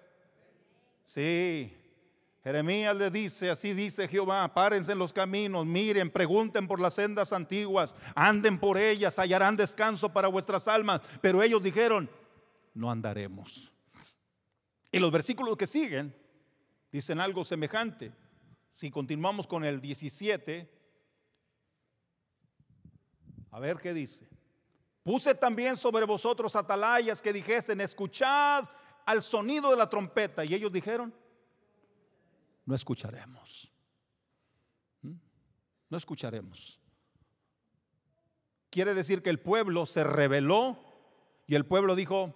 Sí, Jeremías le dice, así dice Jehová, párense en los caminos, miren, pregunten por las sendas antiguas, anden por ellas, hallarán descanso para vuestras almas. Pero ellos dijeron, no andaremos. Y los versículos que siguen dicen algo semejante. Si continuamos con el 17, a ver qué dice. Puse también sobre vosotros atalayas que dijesen, escuchad al sonido de la trompeta. Y ellos dijeron, no escucharemos. ¿Mm? No escucharemos. Quiere decir que el pueblo se rebeló y el pueblo dijo,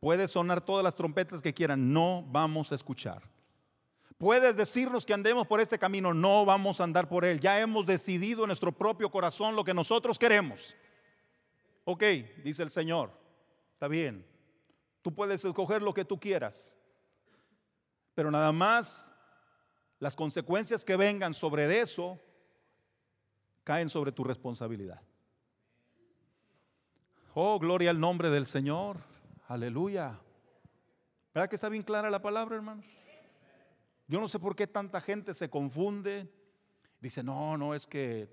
puede sonar todas las trompetas que quieran, no vamos a escuchar. Puedes decirnos que andemos por este camino, no vamos a andar por él. Ya hemos decidido en nuestro propio corazón lo que nosotros queremos. Ok, dice el Señor, está bien. Tú puedes escoger lo que tú quieras, pero nada más las consecuencias que vengan sobre eso caen sobre tu responsabilidad. Oh, gloria al nombre del Señor. Aleluya. ¿Verdad que está bien clara la palabra, hermanos? Yo no sé por qué tanta gente se confunde. Dice, no, no es que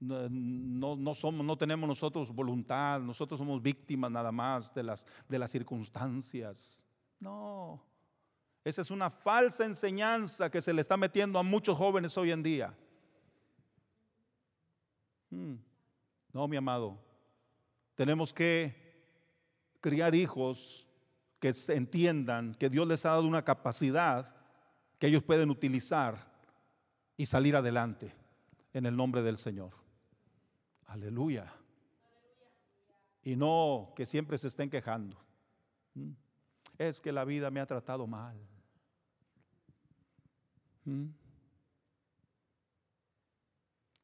no, no, somos, no tenemos nosotros voluntad, nosotros somos víctimas nada más de las, de las circunstancias. No, esa es una falsa enseñanza que se le está metiendo a muchos jóvenes hoy en día. Hmm. No, mi amado, tenemos que criar hijos que entiendan que Dios les ha dado una capacidad que ellos pueden utilizar y salir adelante en el nombre del Señor. Aleluya. Y no que siempre se estén quejando. ¿Mm? Es que la vida me ha tratado mal. ¿Mm?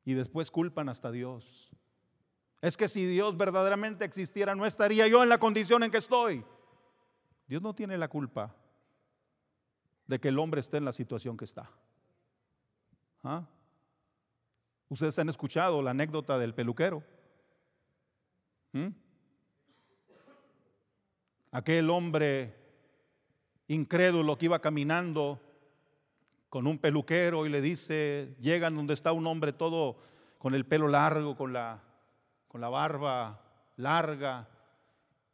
Y después culpan hasta Dios. Es que si Dios verdaderamente existiera, no estaría yo en la condición en que estoy. Dios no tiene la culpa de que el hombre esté en la situación que está. ¿Ah? Ustedes han escuchado la anécdota del peluquero. ¿Mm? Aquel hombre incrédulo que iba caminando con un peluquero y le dice, llegan donde está un hombre todo con el pelo largo, con la, con la barba larga,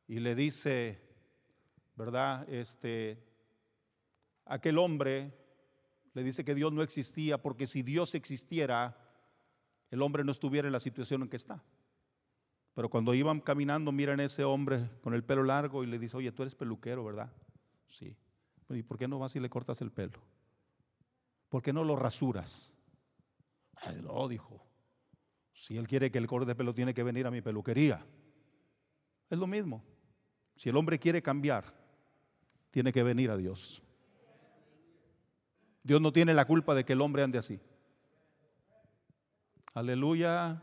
y le dice, ¿verdad? Este, aquel hombre le dice que Dios no existía porque si Dios existiera, el hombre no estuviera en la situación en que está. Pero cuando iban caminando, miran a ese hombre con el pelo largo y le dice, oye, tú eres peluquero, ¿verdad? Sí. ¿Y por qué no vas y le cortas el pelo? ¿Por qué no lo rasuras? Ay, no, dijo. Si él quiere que el corte de pelo, tiene que venir a mi peluquería. Es lo mismo. Si el hombre quiere cambiar, tiene que venir a Dios. Dios no tiene la culpa de que el hombre ande así. Aleluya.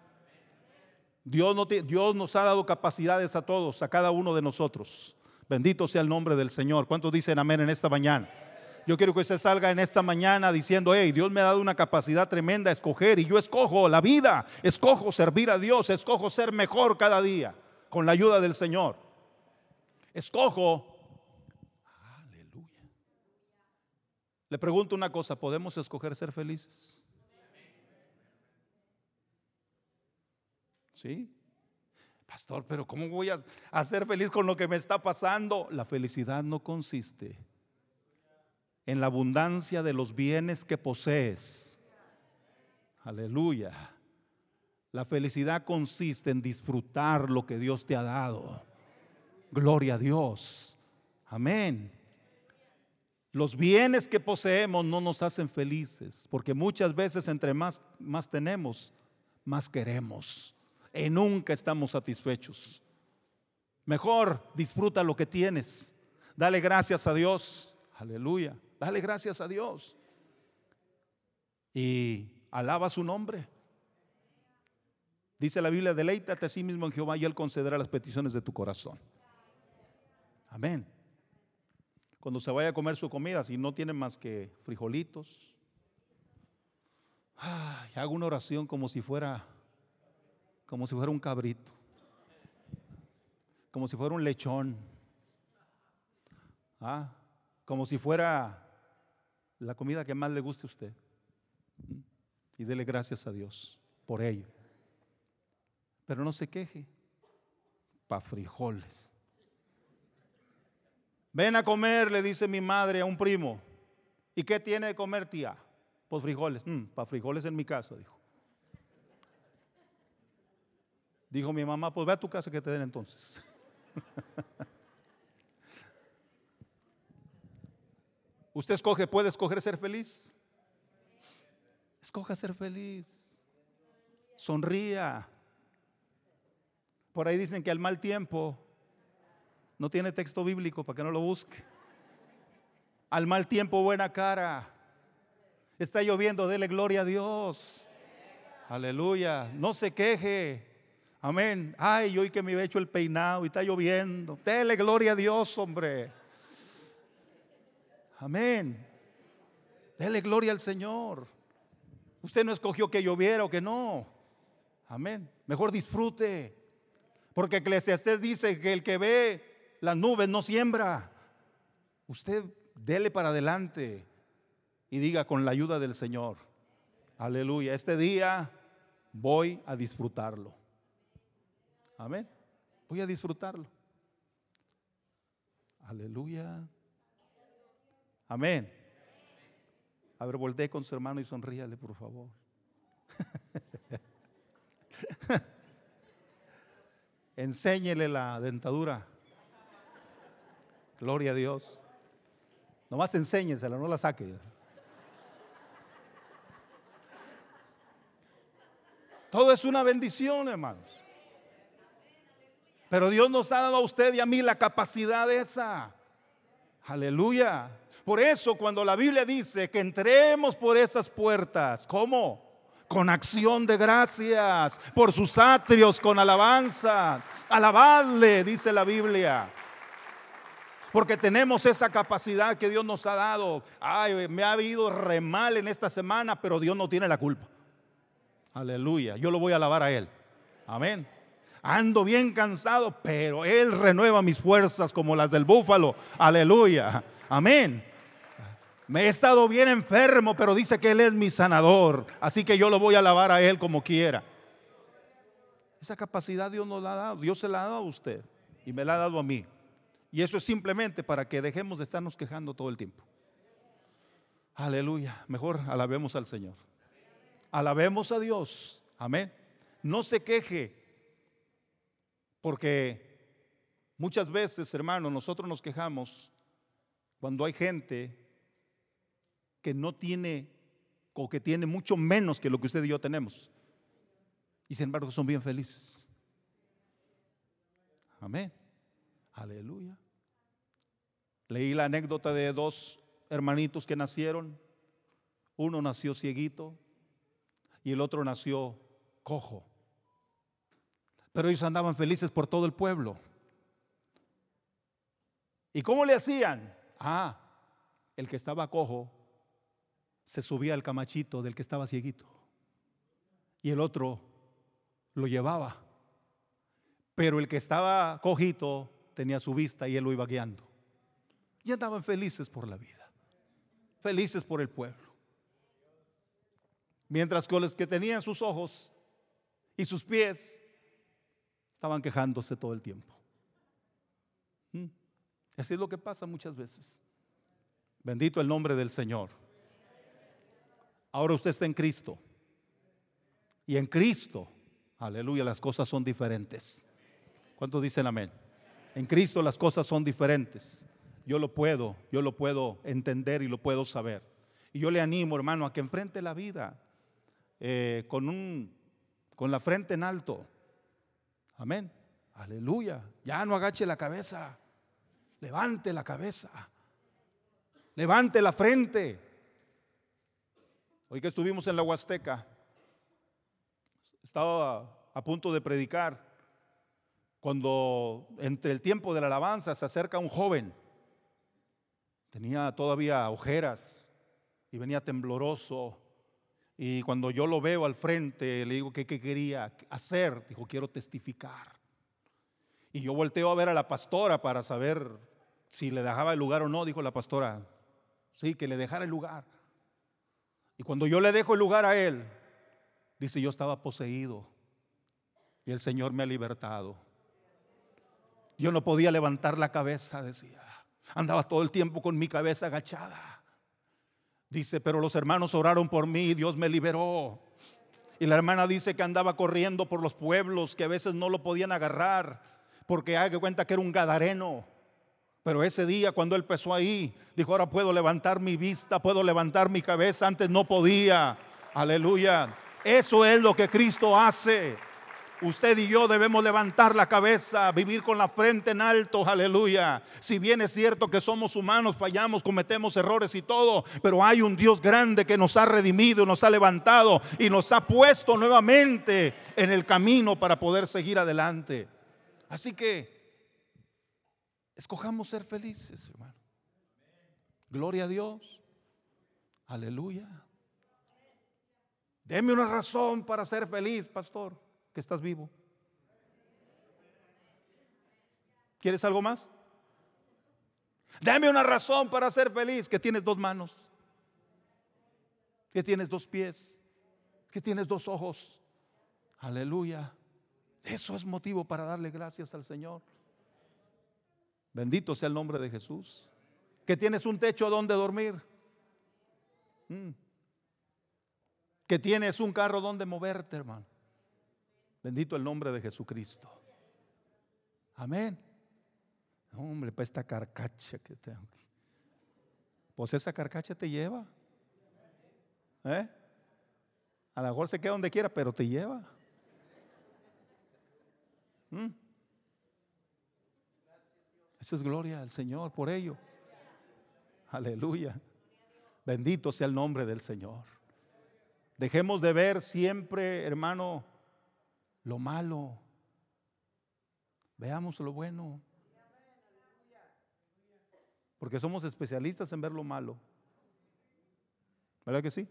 Dios, no Dios nos ha dado capacidades a todos, a cada uno de nosotros. Bendito sea el nombre del Señor. ¿Cuántos dicen amén en esta mañana? Yo quiero que usted salga en esta mañana diciendo, hey, Dios me ha dado una capacidad tremenda a escoger y yo escojo la vida, escojo servir a Dios, escojo ser mejor cada día con la ayuda del Señor. Escojo Aleluya. Le pregunto una cosa, ¿podemos escoger ser felices? ¿Sí? Pastor, pero ¿cómo voy a, ser feliz con lo que me está pasando? La felicidad no consiste en la abundancia de los bienes que posees. Aleluya. La felicidad consiste en disfrutar lo que Dios te ha dado. Gloria a Dios. Amén. Los bienes que poseemos no nos hacen felices, porque muchas veces entre más, más tenemos, más queremos y nunca estamos satisfechos. Mejor disfruta lo que tienes. Dale gracias a Dios. Aleluya. Dale gracias a Dios. Y alaba su nombre. Dice la Biblia, deleítate a sí mismo en Jehová y Él concederá las peticiones de tu corazón. Amén. Cuando se vaya a comer su comida, si no tiene más que frijolitos, hago una oración como si fuera como si fuera un cabrito, como si fuera un lechón, ¿ah? como si fuera la comida que más le guste a usted. Y dele gracias a Dios por ello. Pero no se queje, pa' frijoles. Ven a comer, le dice mi madre a un primo. ¿Y qué tiene de comer, tía? Pues frijoles. Para frijoles en mi casa, dijo. Dijo mi mamá, pues ve a tu casa que te den entonces. Usted escoge, puede escoger ser feliz. Escoja ser feliz. Sonría. Por ahí dicen que al mal tiempo no tiene texto bíblico para que no lo busque. Al mal tiempo buena cara. Está lloviendo, dele gloria a Dios. Aleluya. No se queje. Amén. Ay, hoy que me he hecho el peinado y está lloviendo. Dele gloria a Dios, hombre. Amén. Dele gloria al Señor. Usted no escogió que lloviera o que no. Amén. Mejor disfrute. Porque Eclesiastés dice que el que ve las nubes no siembra. Usted dele para adelante y diga con la ayuda del Señor. Aleluya. Este día voy a disfrutarlo. Amén. Voy a disfrutarlo. Aleluya. Amén. A ver, voltee con su hermano y sonríale, por favor. Enséñele la dentadura. Gloria a Dios. Nomás enséñesela, no la saque. Todo es una bendición, hermanos. Pero Dios nos ha dado a usted y a mí la capacidad esa. Aleluya. Por eso cuando la Biblia dice que entremos por esas puertas, ¿cómo? Con acción de gracias, por sus atrios, con alabanza. Alabadle, dice la Biblia. Porque tenemos esa capacidad que Dios nos ha dado. Ay, me ha habido re mal en esta semana, pero Dios no tiene la culpa. Aleluya. Yo lo voy a alabar a Él. Amén. Ando bien cansado, pero Él renueva mis fuerzas como las del búfalo. Aleluya. Amén. Me he estado bien enfermo, pero dice que Él es mi sanador. Así que yo lo voy a alabar a Él como quiera. Esa capacidad Dios nos la ha dado. Dios se la ha dado a usted y me la ha dado a mí. Y eso es simplemente para que dejemos de estarnos quejando todo el tiempo. Aleluya. Mejor alabemos al Señor. Alabemos a Dios. Amén. No se queje. Porque muchas veces, hermano, nosotros nos quejamos cuando hay gente que no tiene o que tiene mucho menos que lo que usted y yo tenemos. Y sin embargo son bien felices. Amén. Aleluya. Leí la anécdota de dos hermanitos que nacieron. Uno nació cieguito y el otro nació cojo. Pero ellos andaban felices por todo el pueblo. ¿Y cómo le hacían? Ah, el que estaba cojo se subía al camachito del que estaba cieguito. Y el otro lo llevaba. Pero el que estaba cojito tenía su vista y él lo iba guiando. Y andaban felices por la vida. Felices por el pueblo. Mientras que los que tenían sus ojos y sus pies estaban quejándose todo el tiempo. ¿Mm? Así es lo que pasa muchas veces. Bendito el nombre del Señor. Ahora usted está en Cristo. Y en Cristo, aleluya, las cosas son diferentes. ¿Cuántos dicen amén? En Cristo las cosas son diferentes. Yo lo puedo, yo lo puedo entender y lo puedo saber. Y yo le animo, hermano, a que enfrente la vida eh, con, un, con la frente en alto. Amén. Aleluya. Ya no agache la cabeza. Levante la cabeza. Levante la frente. Hoy que estuvimos en la Huasteca, estaba a punto de predicar cuando entre el tiempo de la alabanza se acerca un joven. Tenía todavía ojeras y venía tembloroso. Y cuando yo lo veo al frente, le digo qué quería hacer. Dijo, quiero testificar. Y yo volteo a ver a la pastora para saber si le dejaba el lugar o no. Dijo la pastora, sí, que le dejara el lugar. Y cuando yo le dejo el lugar a él, dice, yo estaba poseído y el Señor me ha libertado. Yo no podía levantar la cabeza, decía. Andaba todo el tiempo con mi cabeza agachada. Dice, pero los hermanos oraron por mí y Dios me liberó. Y la hermana dice que andaba corriendo por los pueblos, que a veces no lo podían agarrar, porque haga cuenta que era un gadareno. Pero ese día cuando él empezó ahí, dijo, ahora puedo levantar mi vista, puedo levantar mi cabeza, antes no podía. Aleluya. Eso es lo que Cristo hace. Usted y yo debemos levantar la cabeza, vivir con la frente en alto, aleluya. Si bien es cierto que somos humanos, fallamos, cometemos errores y todo, pero hay un Dios grande que nos ha redimido, nos ha levantado y nos ha puesto nuevamente en el camino para poder seguir adelante. Así que escojamos ser felices, hermano. Gloria a Dios. Aleluya. Deme una razón para ser feliz, pastor que estás vivo. ¿Quieres algo más? Dame una razón para ser feliz, que tienes dos manos, que tienes dos pies, que tienes dos ojos. Aleluya. Eso es motivo para darle gracias al Señor. Bendito sea el nombre de Jesús. Que tienes un techo donde dormir. Mm. Que tienes un carro donde moverte, hermano. Bendito el nombre de Jesucristo. Amén. Hombre, para esta carcacha que tengo aquí. Pues esa carcacha te lleva. ¿Eh? A lo mejor se queda donde quiera, pero te lleva. ¿Mm? Esa es gloria al Señor por ello. Aleluya. Bendito sea el nombre del Señor. Dejemos de ver siempre, hermano, lo malo. Veamos lo bueno. Porque somos especialistas en ver lo malo. ¿Verdad que sí?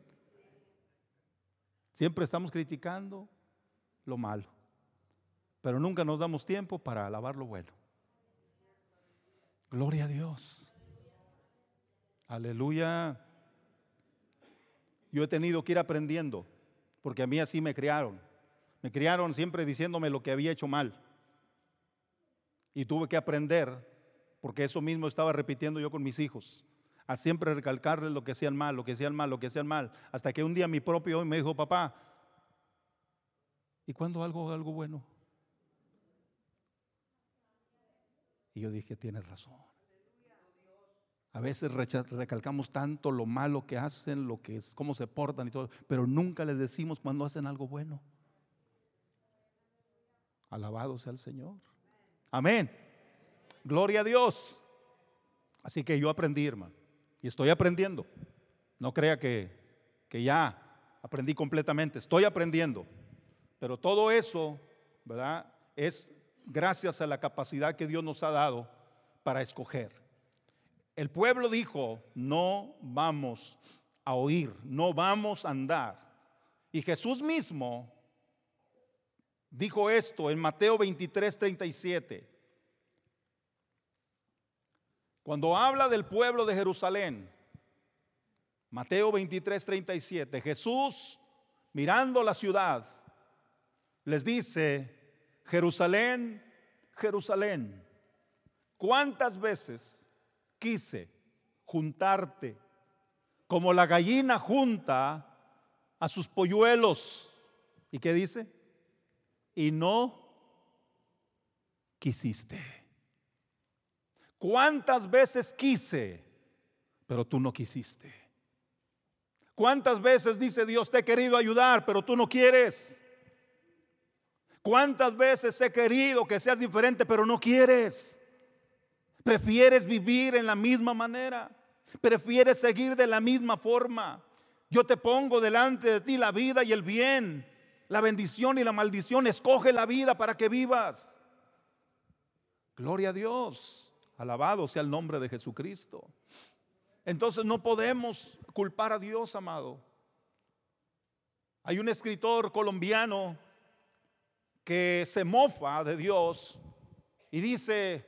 Siempre estamos criticando lo malo. Pero nunca nos damos tiempo para alabar lo bueno. Gloria a Dios. Aleluya. Yo he tenido que ir aprendiendo, porque a mí así me criaron. Me criaron siempre diciéndome lo que había hecho mal. Y tuve que aprender, porque eso mismo estaba repitiendo yo con mis hijos, a siempre recalcarles lo que hacían mal, lo que hacían mal, lo que hacían mal. Hasta que un día mi propio me dijo, papá, ¿y cuándo algo, algo bueno? Y yo dije, tienes razón. A veces recalcamos tanto lo malo que hacen, lo que es, cómo se portan y todo, pero nunca les decimos cuando hacen algo bueno. Alabado sea el Señor. Amén. Gloria a Dios. Así que yo aprendí, hermano. Y estoy aprendiendo. No crea que, que ya aprendí completamente. Estoy aprendiendo. Pero todo eso, ¿verdad? Es gracias a la capacidad que Dios nos ha dado para escoger. El pueblo dijo, no vamos a oír, no vamos a andar. Y Jesús mismo dijo esto en Mateo 23, 37. Cuando habla del pueblo de Jerusalén, Mateo 23, 37, Jesús mirando la ciudad, les dice, Jerusalén, Jerusalén, ¿cuántas veces quise juntarte como la gallina junta a sus polluelos? ¿Y qué dice? Y no quisiste. ¿Cuántas veces quise, pero tú no quisiste? ¿Cuántas veces dice Dios, te he querido ayudar, pero tú no quieres? ¿Cuántas veces he querido que seas diferente, pero no quieres? Prefieres vivir en la misma manera. Prefieres seguir de la misma forma. Yo te pongo delante de ti la vida y el bien la bendición y la maldición. Escoge la vida para que vivas. Gloria a Dios. Alabado sea el nombre de Jesucristo. Entonces no podemos culpar a Dios, amado. Hay un escritor colombiano que se mofa de Dios y dice,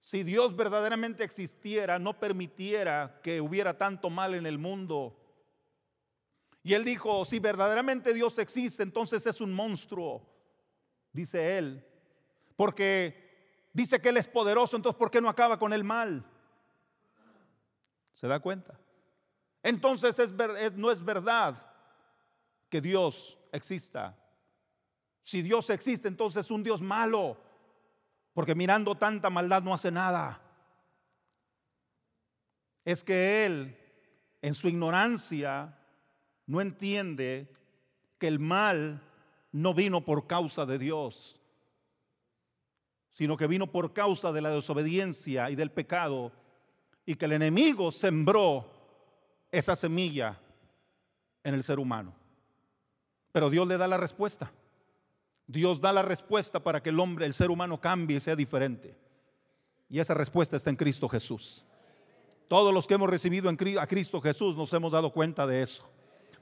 si Dios verdaderamente existiera, no permitiera que hubiera tanto mal en el mundo y él dijo, si verdaderamente Dios existe, entonces es un monstruo, dice él. Porque dice que Él es poderoso, entonces ¿por qué no acaba con el mal? ¿Se da cuenta? entonces es, no es verdad que Dios exista. Si Dios existe, entonces es un Dios malo, porque mirando tanta maldad no hace nada. Es que Él, en su ignorancia, no entiende que el mal no vino por causa de Dios, sino que vino por causa de la desobediencia y del pecado, y que el enemigo sembró esa semilla en el ser humano. Pero Dios le da la respuesta. Dios da la respuesta para que el hombre, el ser humano cambie y sea diferente. Y esa respuesta está en Cristo Jesús. Todos los que hemos recibido a Cristo Jesús nos hemos dado cuenta de eso.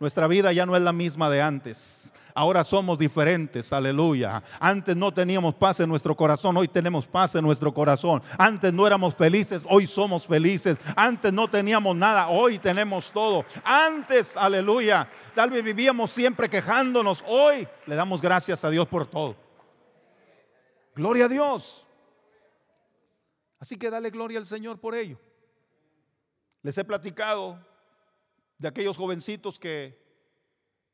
Nuestra vida ya no es la misma de antes. Ahora somos diferentes, aleluya. Antes no teníamos paz en nuestro corazón, hoy tenemos paz en nuestro corazón. Antes no éramos felices, hoy somos felices. Antes no teníamos nada, hoy tenemos todo. Antes, aleluya, tal vez vivíamos siempre quejándonos, hoy le damos gracias a Dios por todo. Gloria a Dios. Así que dale gloria al Señor por ello. Les he platicado de aquellos jovencitos que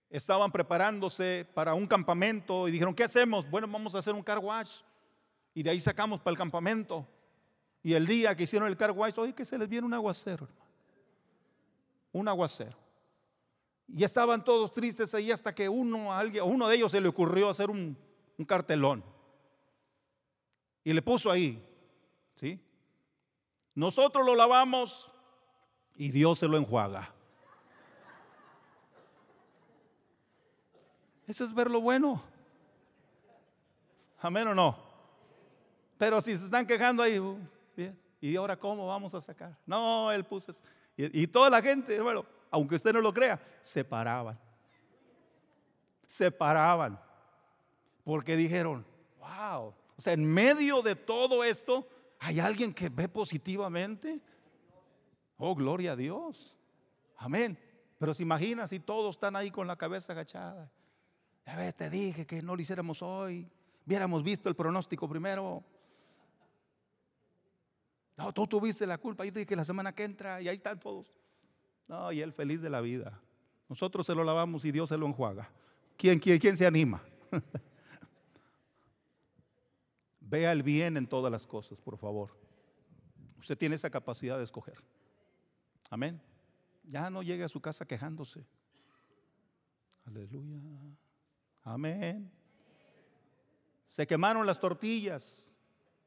estaban preparándose para un campamento y dijeron, ¿qué hacemos? Bueno, vamos a hacer un car wash. Y de ahí sacamos para el campamento. Y el día que hicieron el car wash, oye, que se les viene un aguacero, Un aguacero. Y estaban todos tristes ahí hasta que uno, alguien, uno de ellos se le ocurrió hacer un, un cartelón. Y le puso ahí, ¿sí? Nosotros lo lavamos y Dios se lo enjuaga. Eso es ver lo bueno. Amén o no. Pero si se están quejando ahí, uh, ¿y ahora cómo vamos a sacar? No, él puso. Y, toda la gente, bueno, aunque usted no lo crea, se paraban. Se paraban. Porque dijeron, wow. O sea, en medio de todo esto, hay alguien que ve positivamente. Oh, gloria a Dios. Amén. Pero se imagina si todos están ahí con la cabeza agachada. Ya ves, te dije que no lo hiciéramos hoy. Hubiéramos visto el pronóstico primero. No, tú tuviste la culpa. Yo te dije que la semana que entra y ahí están todos. No, y él feliz de la vida. Nosotros se lo lavamos y Dios se lo enjuaga. ¿Quién, quién, quién se anima? Vea el bien en todas las cosas, por favor. Usted tiene esa capacidad de escoger. Amén. Ya no llegue a su casa quejándose. Aleluya. Amén. Se quemaron las tortillas.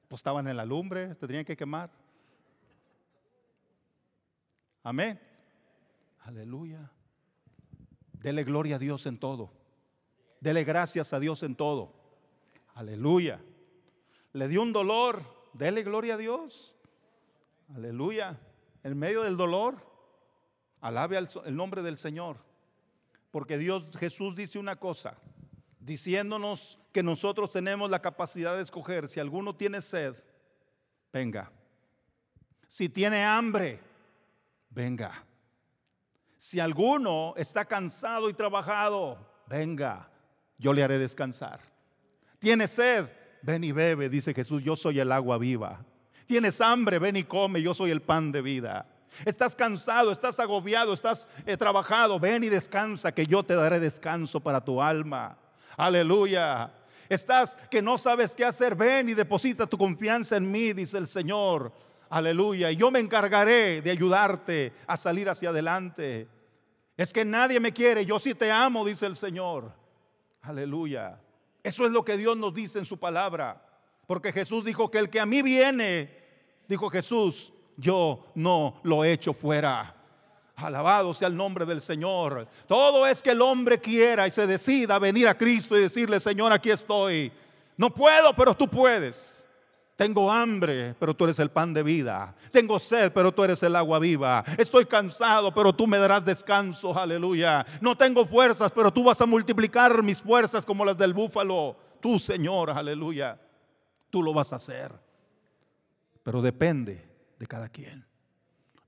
Pues estaban en la lumbre, se tenían que quemar. Amén. Aleluya. Dele gloria a Dios en todo. Dele gracias a Dios en todo. Aleluya. Le dio un dolor. Dele gloria a Dios. Aleluya. En medio del dolor, alabe el nombre del Señor. Porque Dios, Jesús dice una cosa diciéndonos que nosotros tenemos la capacidad de escoger. Si alguno tiene sed, venga. Si tiene hambre, venga. Si alguno está cansado y trabajado, venga, yo le haré descansar. Tiene sed, ven y bebe, dice Jesús, yo soy el agua viva. Tienes hambre, ven y come, yo soy el pan de vida. Estás cansado, estás agobiado, estás eh, trabajado, ven y descansa, que yo te daré descanso para tu alma. Aleluya. Estás que no sabes qué hacer. Ven y deposita tu confianza en mí, dice el Señor. Aleluya. Y yo me encargaré de ayudarte a salir hacia adelante. Es que nadie me quiere, yo sí te amo, dice el Señor. Aleluya. Eso es lo que Dios nos dice en su palabra. Porque Jesús dijo que el que a mí viene, dijo Jesús, yo no lo echo fuera. Alabado sea el nombre del Señor. Todo es que el hombre quiera y se decida venir a Cristo y decirle, Señor, aquí estoy. No puedo, pero tú puedes. Tengo hambre, pero tú eres el pan de vida. Tengo sed, pero tú eres el agua viva. Estoy cansado, pero tú me darás descanso. Aleluya. No tengo fuerzas, pero tú vas a multiplicar mis fuerzas como las del búfalo. Tú, Señor, aleluya. Tú lo vas a hacer. Pero depende de cada quien.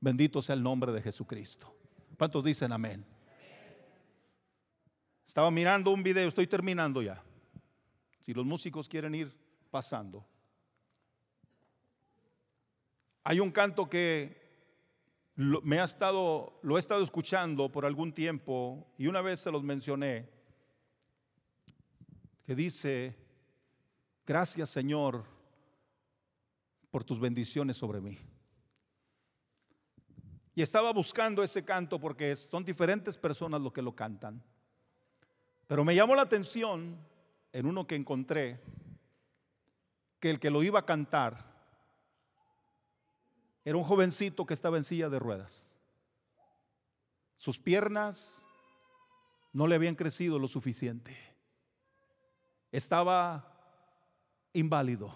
Bendito sea el nombre de Jesucristo. ¿Cuántos dicen amén? Estaba mirando un video, estoy terminando ya. Si los músicos quieren ir pasando. Hay un canto que me ha estado, lo he estado escuchando por algún tiempo y una vez se los mencioné, que dice, gracias Señor por tus bendiciones sobre mí. Y estaba buscando ese canto porque son diferentes personas los que lo cantan. Pero me llamó la atención en uno que encontré que el que lo iba a cantar era un jovencito que estaba en silla de ruedas. Sus piernas no le habían crecido lo suficiente. Estaba inválido.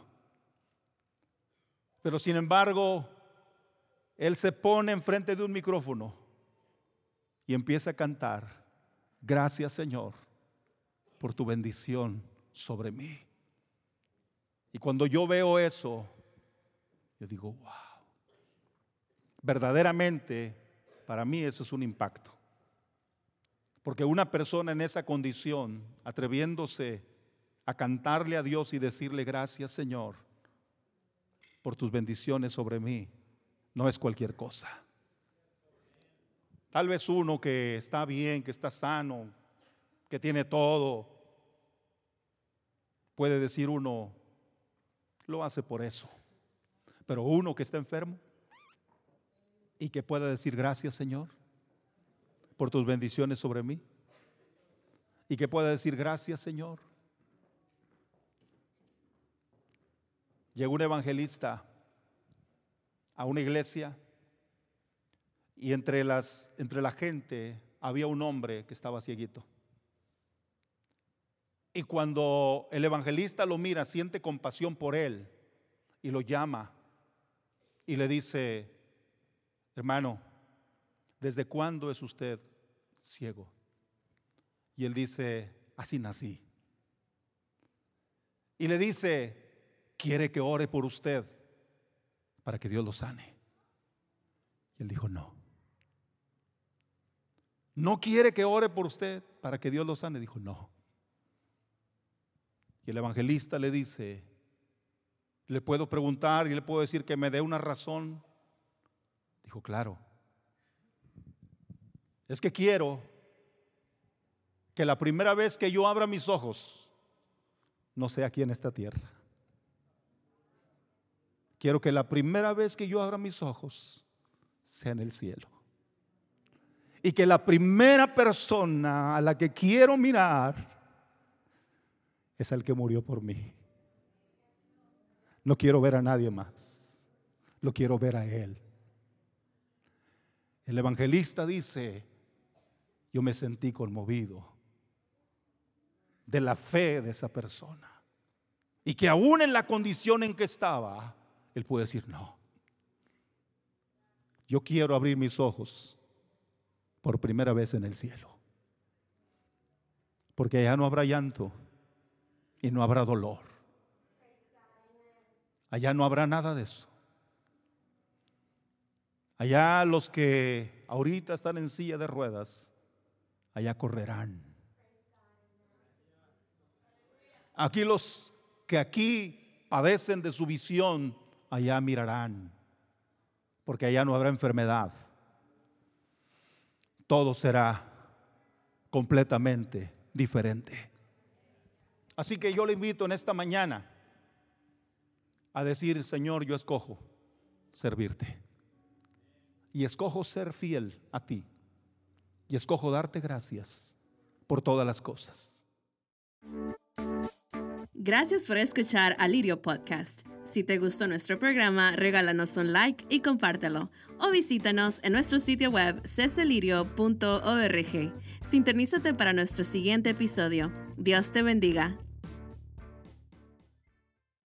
Pero sin embargo, él se pone enfrente de un micrófono y empieza a cantar, gracias Señor por tu bendición sobre mí. Y cuando yo veo eso, yo digo, wow, verdaderamente para mí eso es un impacto. Porque una persona en esa condición, atreviéndose a cantarle a Dios y decirle gracias Señor por tus bendiciones sobre mí, no es cualquier cosa. Tal vez uno que está bien, que está sano, que tiene todo, puede decir uno, lo hace por eso. Pero uno que está enfermo y que pueda decir gracias Señor por tus bendiciones sobre mí. Y que pueda decir gracias Señor. Llegó un evangelista a una iglesia y entre, las, entre la gente había un hombre que estaba cieguito. Y cuando el evangelista lo mira, siente compasión por él y lo llama y le dice, hermano, ¿desde cuándo es usted ciego? Y él dice, así nací. Y le dice, ¿quiere que ore por usted? Para que Dios lo sane. Y él dijo, no. ¿No quiere que ore por usted para que Dios lo sane? Dijo, no. Y el evangelista le dice, le puedo preguntar y le puedo decir que me dé una razón. Dijo, claro. Es que quiero que la primera vez que yo abra mis ojos no sea aquí en esta tierra. Quiero que la primera vez que yo abra mis ojos sea en el cielo. Y que la primera persona a la que quiero mirar es al que murió por mí. No quiero ver a nadie más. Lo quiero ver a Él. El evangelista dice, yo me sentí conmovido de la fe de esa persona. Y que aún en la condición en que estaba, él puede decir, no. Yo quiero abrir mis ojos por primera vez en el cielo. Porque allá no habrá llanto y no habrá dolor. Allá no habrá nada de eso. Allá los que ahorita están en silla de ruedas, allá correrán. Aquí los que aquí padecen de su visión allá mirarán, porque allá no habrá enfermedad. Todo será completamente diferente. Así que yo le invito en esta mañana a decir, Señor, yo escojo servirte. Y escojo ser fiel a ti. Y escojo darte gracias por todas las cosas. Gracias por escuchar Alirio Podcast. Si te gustó nuestro programa, regálanos un like y compártelo. O visítanos en nuestro sitio web ceselirio.org. Sintonízate para nuestro siguiente episodio. Dios te bendiga.